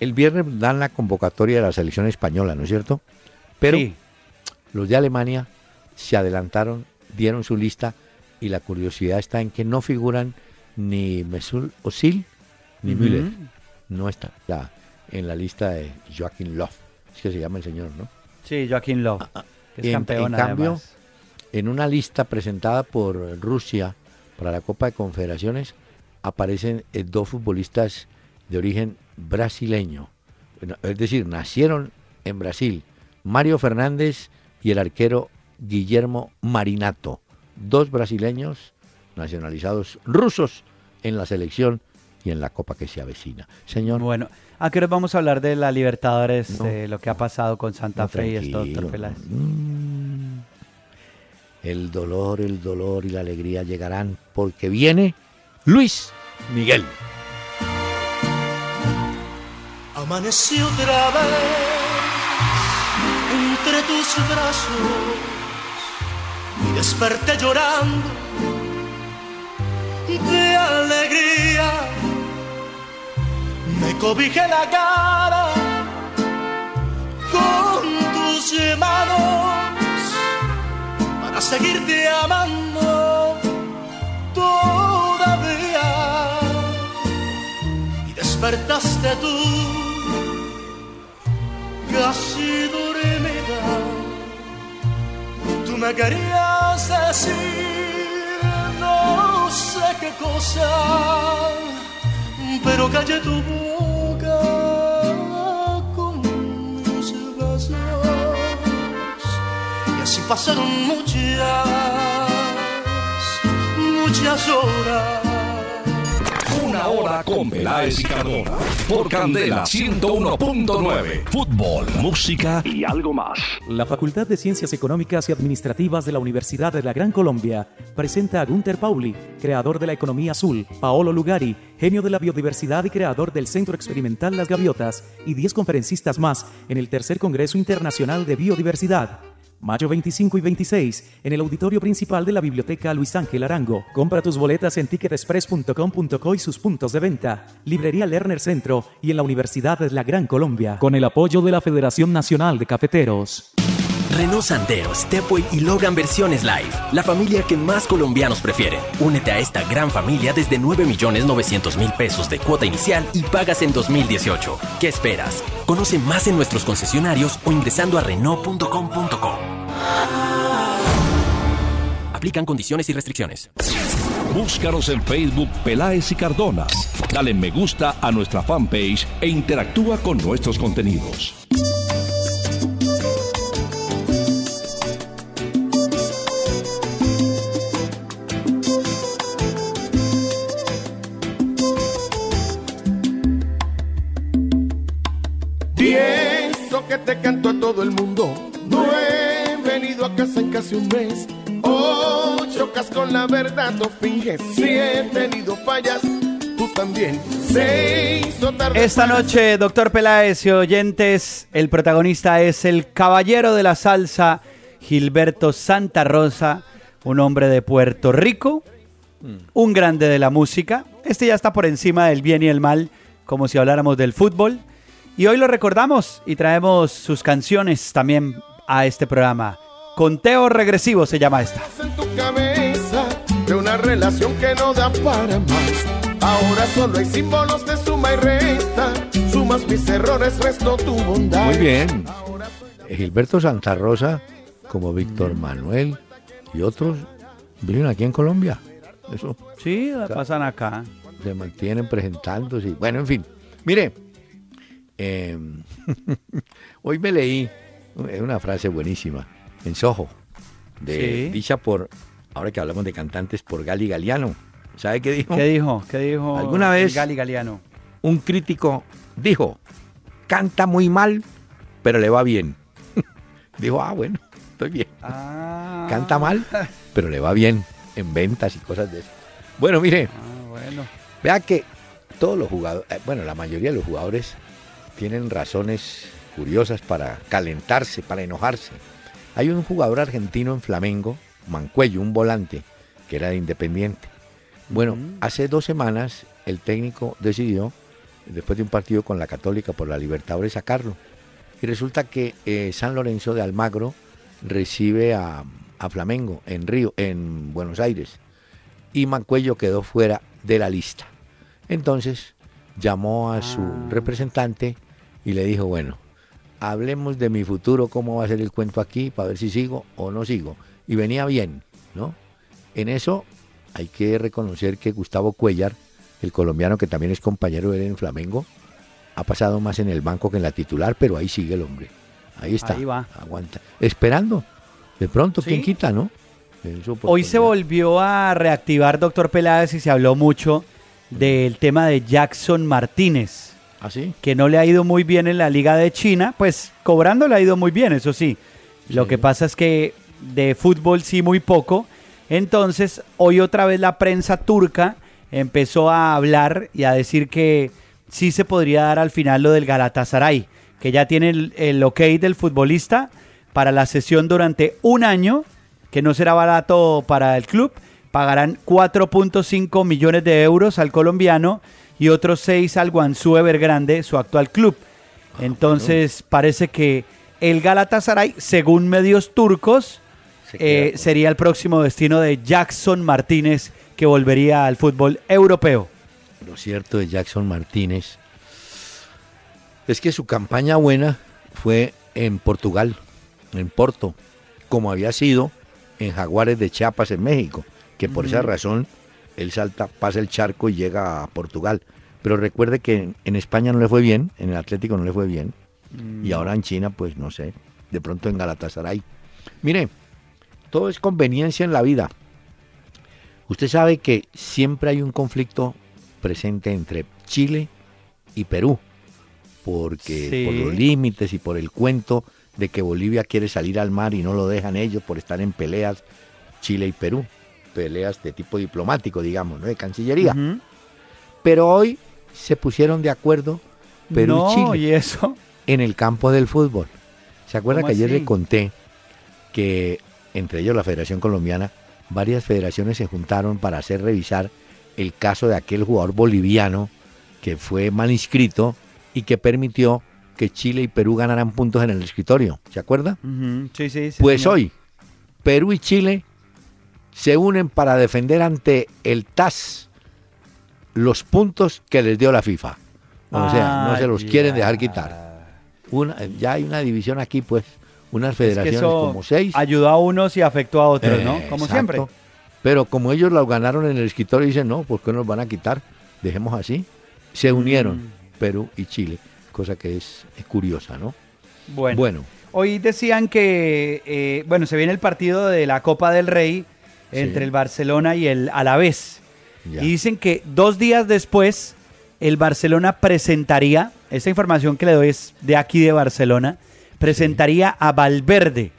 El viernes dan la convocatoria de la selección española, ¿no es cierto? Pero Sí. los de Alemania se adelantaron, dieron su lista y la curiosidad está en que no figuran ni Mesut Özil ni. Müller. No está la- en la lista de Joaquín Löw. Es que se llama el señor, ¿no? Sí, Joaquín Lowe, que es En- campeón en cambio, además. En una lista presentada por Rusia para la Copa de Confederaciones aparecen eh, dos futbolistas de origen brasileño. Es decir, nacieron en Brasil. Mario Fernández y el arquero Guillermo Marinato. Dos brasileños nacionalizados rusos en la selección y en la Copa que se avecina. Señor, Bueno, ¿a qué hora vamos a hablar de la Libertadores, No. de lo que ha pasado con Santa no, Fe y esto, doctor Peláez? Mm. El dolor, el dolor y la alegría llegarán porque viene Luis Miguel. Amanecí otra vez entre tus brazos y desperté llorando de alegría. Me cobijé la cara con tus manos para seguirte amando todavía y despertaste tú casi dormida. Me querías decir no sé qué cosa, pero callé tu boca con mis besos. Y así pasaron muchas, muchas horas. Hora con Peláez y Cardona. Por Candela 101.9. Fútbol, música y algo más. La Facultad de Ciencias Económicas y Administrativas de la Universidad de la Gran Colombia presenta a Gunter Pauli, creador de la economía azul, Paolo Lugari, genio de la biodiversidad y creador del Centro Experimental Las Gaviotas, y 10 conferencistas más en el Tercer Congreso Internacional de Biodiversidad. Mayo 25 y 26 en el auditorio principal de la Biblioteca Luis Ángel Arango. Compra tus boletas en ticketexpress.com.co y sus puntos de venta. Librería Lerner Centro y en la Universidad de la Gran Colombia. Con el apoyo de la Federación Nacional de Cafeteros. Renault Sandero, Stepway y Logan versiones live. La familia que más colombianos prefieren. Únete a esta gran familia desde 9.900.000 pesos de cuota inicial y pagas en 2018. ¿Qué esperas? Conoce más en nuestros concesionarios o ingresando a Renault.com.co. Aplican condiciones y restricciones. Búscanos en Facebook Peláez y Cardona. Dale me gusta a nuestra fanpage e interactúa con nuestros contenidos. Que a todo el mundo. Venido a casa en casi un mes. Chocas con la verdad, no finges. Tenido fallas, tú también. Se hizo tarde. Esta noche, doctor Peláez y oyentes, el protagonista es el caballero de la salsa, Gilberto Santa Rosa, un hombre de Puerto Rico, un grande de la música. Este ya está por encima del bien y el mal, como si habláramos del fútbol. Y hoy lo recordamos y traemos sus canciones también a este programa. Conteo regresivo se llama esta. en tu cabeza de una relación que no da para más. Ahora solo hay símbolos de suma y resta. Sumas mis errores, resto tu bondad. Muy bien. Gilberto Santa Rosa, como Víctor Manuel y otros, viven aquí en Colombia. Eso Sí, la pasan acá. se mantienen presentándose. Bueno, en fin. Mire, eh, hoy me leí una frase buenísima en Soho, de, Sí. dicha por, ahora que hablamos de cantantes, por Gali Galiano. ¿Sabe qué dijo? ¿Qué dijo? ¿Qué dijo? ¿Alguna vez- Gali Galeano? Un crítico dijo, canta muy mal, pero le va bien. dijo, ah, bueno, estoy bien. Ah, Canta mal, pero le va bien en ventas y cosas de eso. Bueno, mire, ah, bueno. Vea que todos los jugadores, eh, bueno, la mayoría de los jugadores tienen razones curiosas para calentarse, para enojarse. Hay un jugador argentino en Flamengo, Mancuello, un volante, que era de Independiente. Bueno, hace dos semanas el técnico decidió, después de un partido con la Católica por la Libertadores, sacarlo. Y resulta que eh, San Lorenzo de Almagro recibe a, a Flamengo en Río, en Buenos Aires. Y Mancuello quedó fuera de la lista. Entonces llamó a su representante y le dijo, bueno, hablemos de mi futuro, cómo va a ser el cuento aquí, para ver si sigo o no sigo. Y venía bien, ¿no? En eso hay que reconocer que Gustavo Cuellar, el colombiano que también es compañero de él en Flamengo, ha pasado más en el banco que en la titular, pero ahí sigue el hombre. Ahí está. Ahí va. Aguanta. Esperando. De pronto, ¿quién quita, no? Hoy se volvió a reactivar, doctor Peláez, y se habló mucho del tema de Jackson Martínez, ¿Ah, sí? que no le ha ido muy bien en la Liga de China, pues cobrando le ha ido muy bien, eso sí. Lo Sí. que pasa es que de fútbol sí muy poco. Entonces, hoy otra vez la prensa turca empezó a hablar y a decir que sí se podría dar al final lo del Galatasaray, que ya tiene el, el ok del futbolista para la sesión durante un año, que no será barato para el club. Pagarán 4.5 millones de euros al colombiano y otros 6 al Guangzhou Evergrande, su actual club. Entonces parece que el Galatasaray, según medios turcos, eh, sería el próximo destino de Jackson Martínez, que volvería al fútbol europeo. Lo cierto de Jackson Martínez es que su campaña buena fue en Portugal, en Porto, como había sido en Jaguares de Chiapas en México, que por esa razón él salta, pasa el charco y llega a Portugal. Pero recuerde que en, en España no le fue bien, en el Atlético no le fue bien, y ahora en China, pues no sé, de pronto en Galatasaray. Mire, todo es conveniencia en la vida. Usted sabe que siempre hay un conflicto presente entre Chile y Perú, porque Sí. por los límites y por el cuento de que Bolivia quiere salir al mar y no lo dejan ellos por estar en peleas Chile y Perú, peleas de tipo diplomático, digamos, ¿no? de Cancillería. Pero hoy se pusieron de acuerdo Perú no, y Chile ¿y eso? en el campo del fútbol. ¿Se acuerda ¿Cómo que ayer así? le conté que entre ellos la Federación Colombiana, varias federaciones se juntaron para hacer revisar el caso de aquel jugador boliviano que fue mal inscrito y que permitió que Chile y Perú ganaran puntos en el escritorio? ¿Se acuerda? Sí, sí, sí, Pues señor. hoy, Perú y Chile se unen para defender ante el TAS los puntos que les dio la FIFA. O sea, no se los quieren dejar quitar. Una, ya hay una división aquí, pues, unas Es que federaciones eso como seis. ayudó a unos y afectó a otros, ¿no? Eh, Como exacto. siempre. Pero como ellos lo ganaron en el escritorio, dicen, no, ¿por qué nos van a quitar? Dejemos así. Se unieron Mm. Perú y Chile, cosa que es, es curiosa, ¿no? Bueno. Bueno. Hoy decían que, eh, bueno, se viene el partido de la Copa del Rey entre Sí. el Barcelona y el Alavés. Ya. Y dicen que dos días después el Barcelona presentaría, esta información que le doy es de aquí de Barcelona, presentaría a Valverde.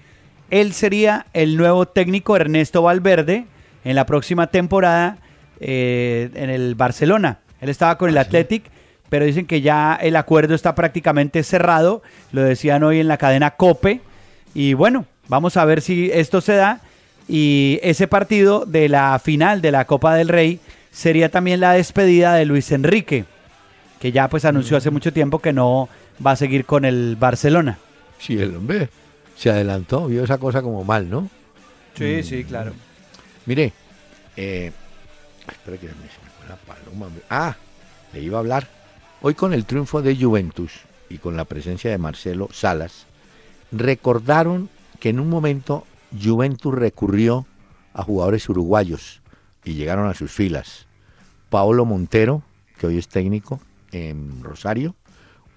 Él sería el nuevo técnico Ernesto Valverde en la próxima temporada eh, en el Barcelona. Él estaba con el Athletic, pero dicen que ya el acuerdo está prácticamente cerrado. Lo decían hoy en la cadena Cope. Y bueno, vamos a ver si esto se da. Y ese partido de la final de la Copa del Rey sería también la despedida de Luis Enrique, que ya pues anunció hace mucho tiempo que no va a seguir con el Barcelona. Sí, el hombre se adelantó, vio esa cosa como mal, ¿no? Sí, Mm. sí, claro. Mire, eh, espera que me, la paloma. Ah, le iba a hablar. Hoy con el triunfo de Juventus y con la presencia de Marcelo Salas, recordaron que en un momento Juventus recurrió a jugadores uruguayos y llegaron a sus filas. Paolo Montero, que hoy es técnico en Rosario,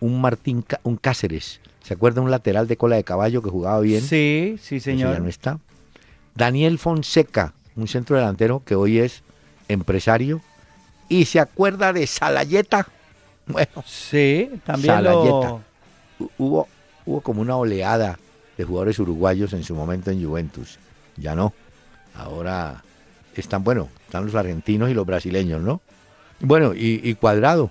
un Martín, un Cáceres, ¿se acuerda un lateral de cola de caballo que jugaba bien? Sí, sí, Ese señor. ya no está. Daniel Fonseca, un centro delantero que hoy es empresario. Y se acuerda de Salayeta. Bueno, Sí, también Salayeta. lo... Hu- Hubo, hubo como una oleada de jugadores uruguayos en su momento en Juventus. Ya no. Ahora están, bueno, están los argentinos y los brasileños, ¿no? Bueno, y, y Cuadrado,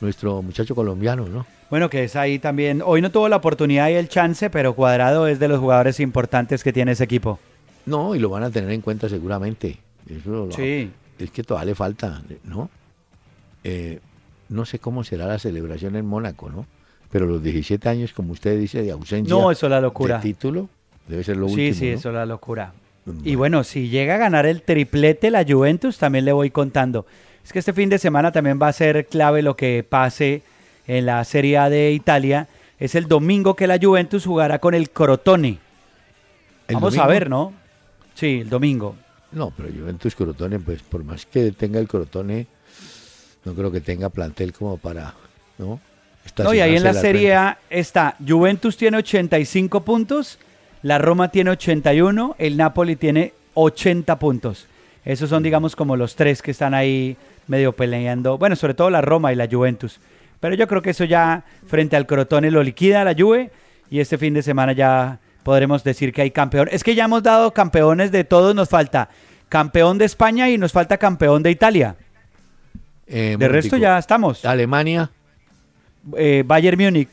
nuestro muchacho colombiano, ¿no? Bueno, que es ahí también. Hoy no tuvo la oportunidad y el chance, pero Cuadrado es de los jugadores importantes que tiene ese equipo. No, y lo van a tener en cuenta seguramente. Eso lo- Sí. Es que todavía le falta, ¿no? Eh, no sé cómo será la celebración en Mónaco, ¿no? Pero los 17 años, como usted dice, de ausencia No, eso es la locura. de título, debe ser lo sí, último, sí, ¿no? eso es la locura. Y bueno, si llega a ganar el triplete la Juventus, también le voy contando. Es que este fin de semana también va a ser clave lo que pase en la Serie A de Italia. Es el domingo que la Juventus jugará con el Crotone. ¿El Vamos a ver, ¿no? Sí, el domingo. No, pero Juventus Crotone, pues por más que tenga el Crotone, no creo que tenga plantel como para, ¿no? No, y ahí en la Serie frente. A está Juventus tiene 85 puntos, la Roma tiene 81, el Napoli tiene 80 puntos. Esos son, digamos, como los tres que están ahí medio peleando. Bueno, sobre todo la Roma y la Juventus. Pero yo creo que eso ya frente al Crotone lo liquida la Juve y este fin de semana ya podremos decir que hay campeón. Es que ya hemos dado campeones de todos, nos falta campeón de España y nos falta campeón de Italia. Eh, de resto ya estamos. Alemania, Eh, Bayern Múnich.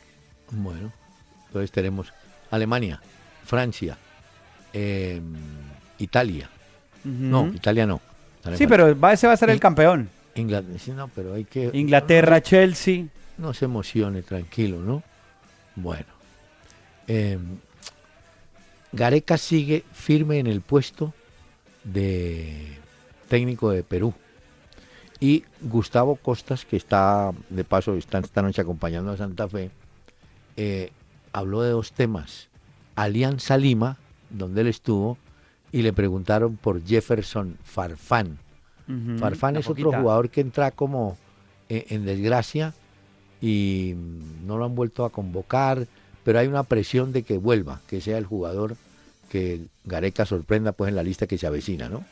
bueno, entonces tenemos Alemania, Francia, eh, Italia. No. Italia no. Sí, pero va, ese va a ser el campeón. Inglaterra, sí, no, pero hay que... Inglaterra, Chelsea. No se emocione, tranquilo, ¿no? Bueno. eh, Gareca sigue firme en el puesto de técnico de Perú. Y Gustavo Costas, que está de paso, está esta noche acompañando a Santa Fe, eh, habló de dos temas. Alianza Lima, donde él estuvo, y le preguntaron por Jefferson Farfán. Farfán es otro jugador que entra como eh, en desgracia y mm, no lo han vuelto a convocar, pero hay una presión de que vuelva, que sea el jugador que Gareca sorprenda pues en la lista que se avecina, ¿no?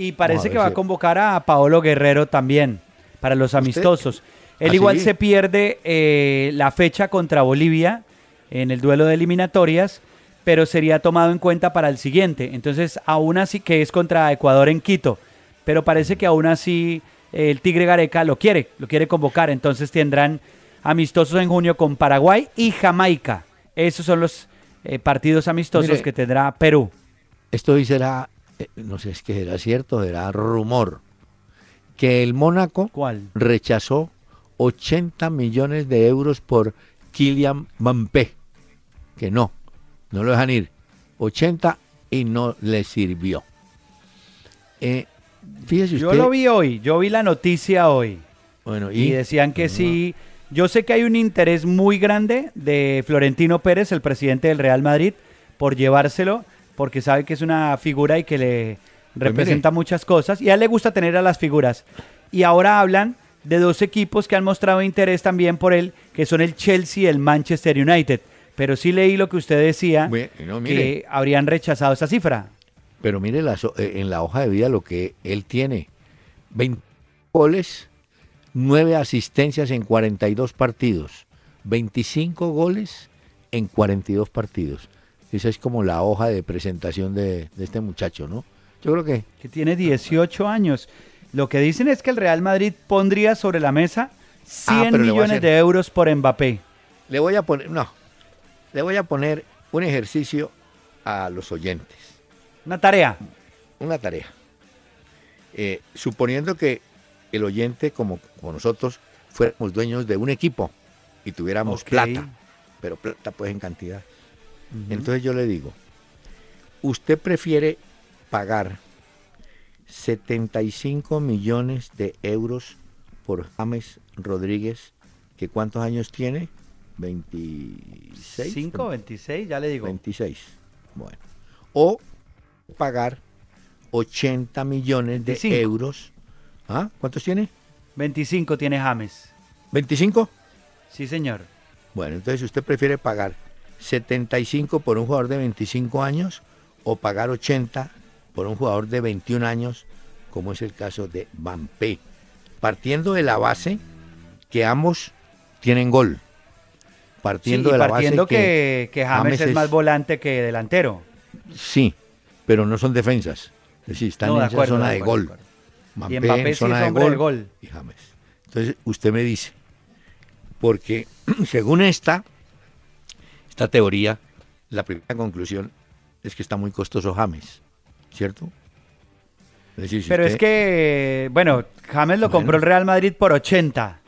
Y parece que va a convocar a Paolo Guerrero también. para los amistosos. Él ¿Ah, igual sí? se pierde eh, la fecha contra Bolivia en el duelo de eliminatorias, pero sería tomado en cuenta para el siguiente. Entonces, aún así que es contra Ecuador en Quito, pero parece que aún así eh, el Tigre Gareca lo quiere, lo quiere convocar. Entonces tendrán amistosos en junio con Paraguay y Jamaica. Esos son los eh, partidos amistosos Mire, que tendrá Perú. Esto eh, no sé, es que será cierto, será rumor, que el Mónaco ¿Cuál? rechazó 80 millones de euros por Kylian Mbappé, que no, no lo dejan ir, 80 y no le sirvió. Eh, fíjese Yo lo vi hoy, yo vi la noticia hoy. bueno, Y, y, decían que sí. Yo sé que hay un interés muy grande de Florentino Pérez, el presidente del Real Madrid, por llevárselo, porque sabe que es una figura y que le representa muchas cosas. Y a él le gusta tener a las figuras. Y ahora hablan de dos equipos que han mostrado interés también por él, que son el Chelsea y el Manchester United. Pero sí leí lo que usted decía, Bueno, que habrían rechazado esa cifra. Pero mire la eh, en la hoja de vida lo que él tiene. 20 goles, 9 asistencias en 42 partidos. 25 goles en 42 partidos. Esa es como la hoja de presentación de, de este muchacho, ¿no? Yo creo que... que tiene 18 años. Lo que dicen es que el Real Madrid pondría sobre la mesa 100 Ah, millones hacer- de euros por Mbappé. Le voy a poner... No. Le voy a poner un ejercicio a los oyentes. Una tarea. una tarea. Eh, suponiendo que el oyente, como, como nosotros, fuéramos dueños de un equipo y tuviéramos plata, pero plata pues en cantidad. Entonces yo le digo, ¿usted prefiere pagar 75 millones de euros por James Rodríguez, que cuántos años tiene? 26. 5, 26, ya le digo. 26. Bueno. O pagar 80 millones de 25. euros. ¿Ah? ¿Cuántos tiene? 25 tiene James. ¿25? Sí, señor. Bueno, entonces usted prefiere pagar 75 por un jugador de 25 años o pagar 80 por un jugador de 21 años, como es el caso de Mbappé. Partiendo de la base que ambos tienen gol. Partiendo Sí, y de la partiendo base que, que James, es, más volante que delantero. Sí, pero no son defensas. Es decir, están No, de en zona de de, gol. Y Mbappé sí es zona de del gol. Y James. Entonces, usted me dice, porque según esta, esta teoría, la primera conclusión es que está muy costoso James, ¿cierto? Es decir, si Pero es que, bueno, James lo Bueno. compró el Real Madrid por 80.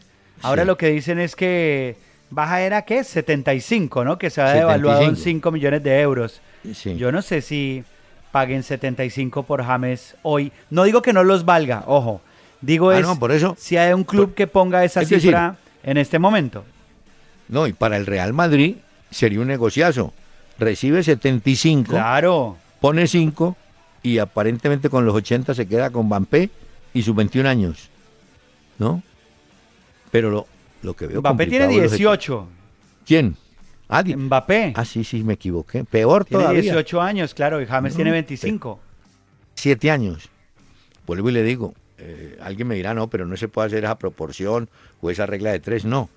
Ahora Sí. lo que dicen es que baja era qué? 75, ¿no? Que se ha devaluado en 75. 5 millones de euros. Sí. Yo no sé si paguen 75 por James hoy. No digo que no los valga, ojo. Digo Ah, es no, por eso. si hay un club que ponga esa es decir, cifra en este momento. No, y para el Real Madrid sería un negociazo. Recibe 75, Claro. pone 5 y aparentemente con los 80 se queda con Mbappé y sus 21 años. ¿No? Pero lo, lo que veo Mbappé tiene complicado los 18. equipos- ¿Quién? Ah, Mbappé ah, sí, sí, me equivoqué. Peor tiene todavía. 18 años, claro, y James No, tiene 25. Siete años. Vuelvo y le digo, eh, alguien me dirá, no, pero no se puede hacer esa proporción o esa regla de tres. No.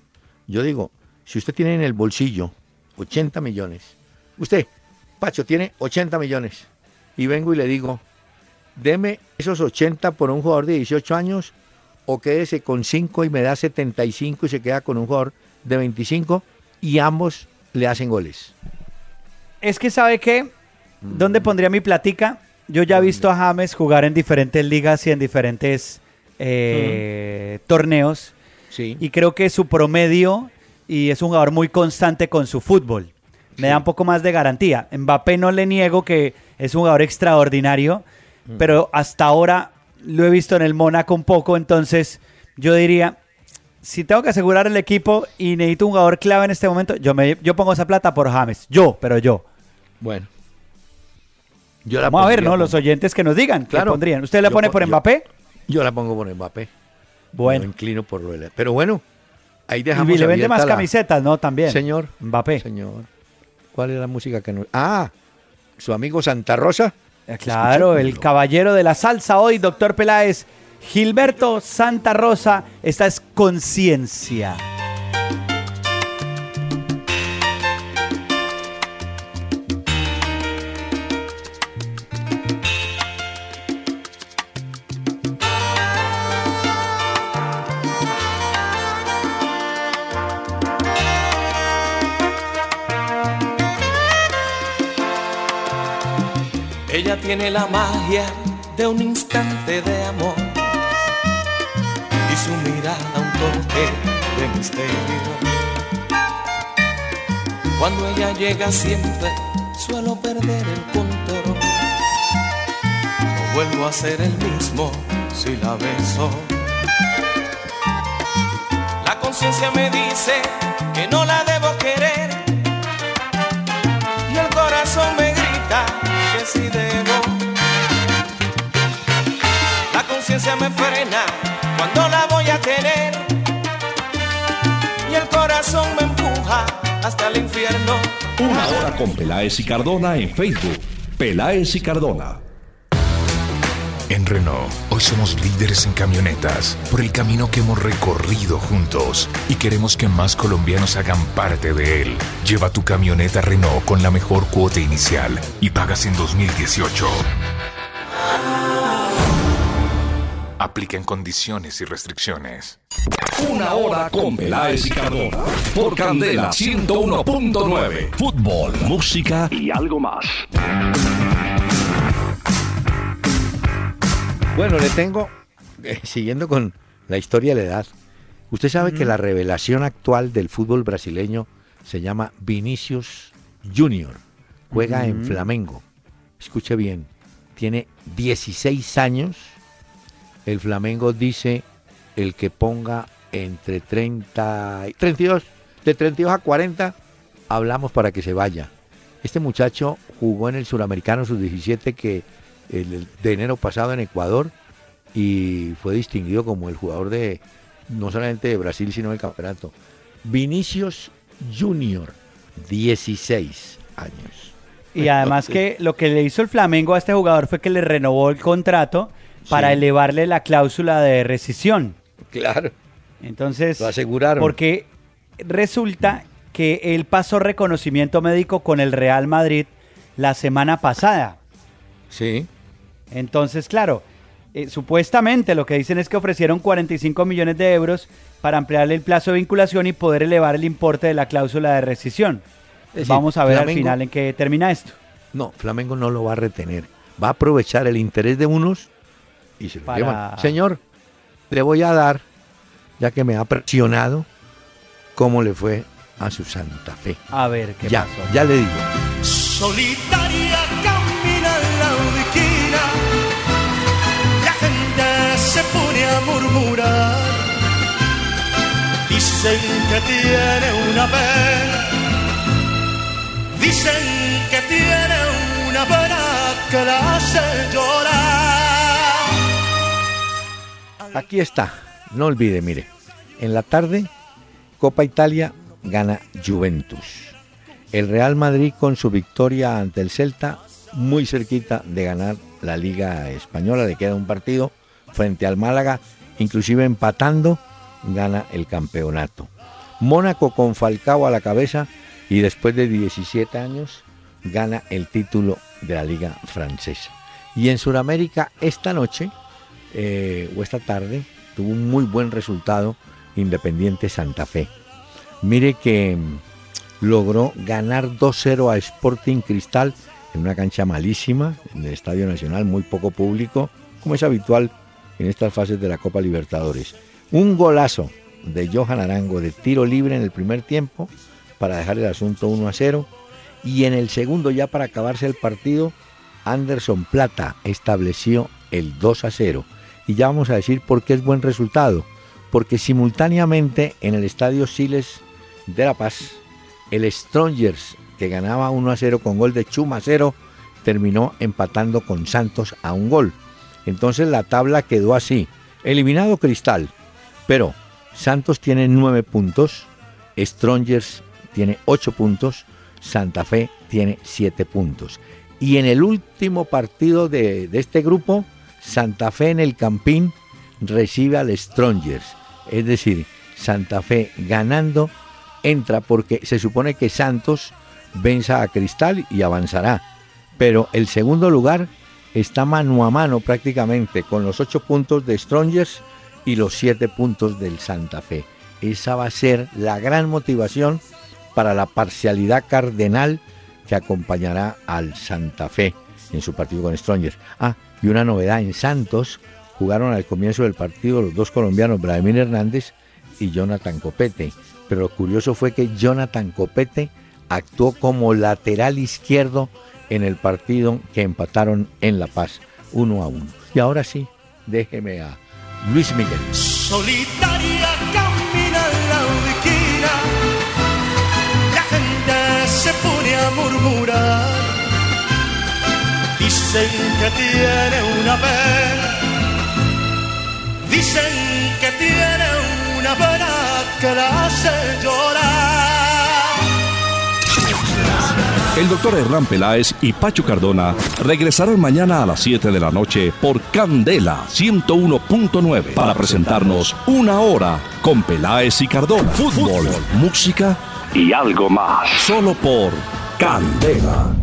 Yo digo, si usted tiene en el bolsillo 80 millones, usted, Pacho, tiene 80 millones, y vengo y le digo, deme esos 80 por un jugador de 18 años, o quédese con 5 y me da 75 y se queda con un jugador de 25, y ambos le hacen goles. Es que sabe qué, ¿dónde pondría mi platica? Yo ya he visto a James jugar en diferentes ligas y en diferentes eh, torneos. Sí. Y creo que su promedio y es un jugador muy constante con su fútbol. Me da un poco más de garantía. Mbappé no le niego que es un jugador extraordinario, pero hasta ahora lo he visto en el Mónaco un poco, entonces yo diría, si tengo que asegurar el equipo y necesito un jugador clave en este momento, yo, me, yo pongo esa plata por James. Yo, pero yo. Bueno. Yo la Vamos a ver, ¿no? por- Los oyentes que nos digan, ¿qué Claro. pondrían? ¿Usted la pone pon- por yo- Mbappé? Yo la pongo por Mbappé. Bueno. Me inclino por la- Pero bueno, ahí Y dejamos le vende más la- camisetas, ¿no? También. Señor. Mbappé. Señor. ¿Cuál es la música que nos... Ah, su amigo Santa Rosa. Eh, Claro, el caballero de la salsa hoy, doctor Peláez, Gilberto Santa Rosa, esta es Conciencia. Tiene la magia de un instante de amor y su mirada un toque de misterio. Cuando ella llega siempre suelo perder el control. No vuelvo a ser el mismo si la beso. La conciencia me dice que no la debo querer Me frena cuando la voy a tener y el corazón me empuja hasta el infierno. Una hora con Peláez y Cardona en Facebook. Peláez y Cardona. En Renault, hoy somos líderes en camionetas por el camino que hemos recorrido juntos y queremos que más colombianos hagan parte de él. Lleva tu camioneta Renault con la mejor cuota inicial y pagas en 2018. Aplica en condiciones y restricciones. Una hora con Peláez y Cardona. Por Candela 101.9. Fútbol, música y algo más. Bueno, le tengo, eh, siguiendo con la historia de la edad, usted sabe que la revelación actual del fútbol brasileño se llama Vinicius Junior. Juega en. Flamengo. Escuche bien, tiene 16 años. El Flamengo dice el que ponga entre 30 y 32, de 32 a 40, hablamos para que se vaya. Este muchacho jugó en el Suramericano Sub-17 que el de enero pasado en Ecuador y fue distinguido como el jugador de no solamente de Brasil sino del campeonato. Vinicius Junior, 16 años. Y además que lo que le hizo el Flamengo a este jugador fue que le renovó el contrato para Sí. elevarle la cláusula de rescisión. Claro. Entonces, Lo aseguraron. Porque resulta que él pasó reconocimiento médico con el Real Madrid la semana pasada. Sí. Entonces, claro, eh, supuestamente lo que dicen es que ofrecieron 45 millones de euros para ampliarle el plazo de vinculación y poder elevar el importe de la cláusula de rescisión. Es decir, Vamos a ver al final en qué termina esto. No, Flamengo no lo va a retener. Va a aprovechar el interés de unos y se lo Para- llevan. Señor, le voy a dar, ya que me ha presionado, cómo le fue a su Santa Fe. A ver qué ya, pasó. ya le digo. Solitaria camina en la ubiquina, la gente se pone a murmurar. Dicen que tiene una pena, dicen que tiene una pena que la hace llorar. Aquí está, no olvide, mire. En la tarde, Copa Italia gana Juventus. El Real Madrid con su victoria ante el Celta, muy cerquita de ganar la Liga Española, le queda un partido frente al Málaga, inclusive empatando, gana el campeonato. Mónaco con Falcao a la cabeza y después de 17 años gana el título de la Liga Francesa. Y en Sudamérica esta noche eh, o esta tarde tuvo un muy buen resultado Independiente Santa Fe. Mire que mm, logró ganar 2-0 a Sporting Cristal en una cancha malísima, en el Estadio Nacional, muy poco público, como es habitual en estas fases de la Copa Libertadores. Un golazo de Johan Arango de tiro libre en el primer tiempo para dejar el asunto 1 a 0 y en el segundo ya para acabarse el partido Anderson Plata estableció el 2 a 0 y ya vamos a decir por qué es buen resultado. Porque simultáneamente en el estadio Siles de La Paz el Strongers que ganaba 1 a 0 con gol de Chumacero terminó empatando con Santos a un gol. Entonces la tabla quedó así. Eliminado Cristal pero Santos tiene 9 puntos Strongers tiene 8 puntos Santa Fe tiene 7 puntos. Y en el último partido de, de este grupo, Santa Fe en el Campín recibe al Strongers. Es decir, Santa Fe ganando entra porque se supone que Santos venza a Cristal y avanzará. Pero el segundo lugar está mano a mano prácticamente con los ocho puntos de Strongers y los siete puntos del Santa Fe. Esa va a ser la gran motivación para la parcialidad cardenal que acompañará al Santa Fe en su partido con Strongers. Ah, y una novedad en Santos, jugaron al comienzo del partido los dos colombianos, Vladimir Hernández y Jonathan Copete. Pero lo curioso fue que Jonathan Copete actuó como lateral izquierdo en el partido que empataron en La Paz, uno a uno. Y ahora sí, déjeme a Luis Miguel. Solitaria camina la ubiquina, la gente se pone a murmurar. Dicen que tiene una pena, dicen que tiene una pena que la hace llorar. El doctor Hernán Peláez y Pacho Cardona regresarán mañana a las 7 de la noche por Candela 101.9 para presentarnos una hora con Peláez y Cardona. Fútbol, música y algo más. Solo por Candela.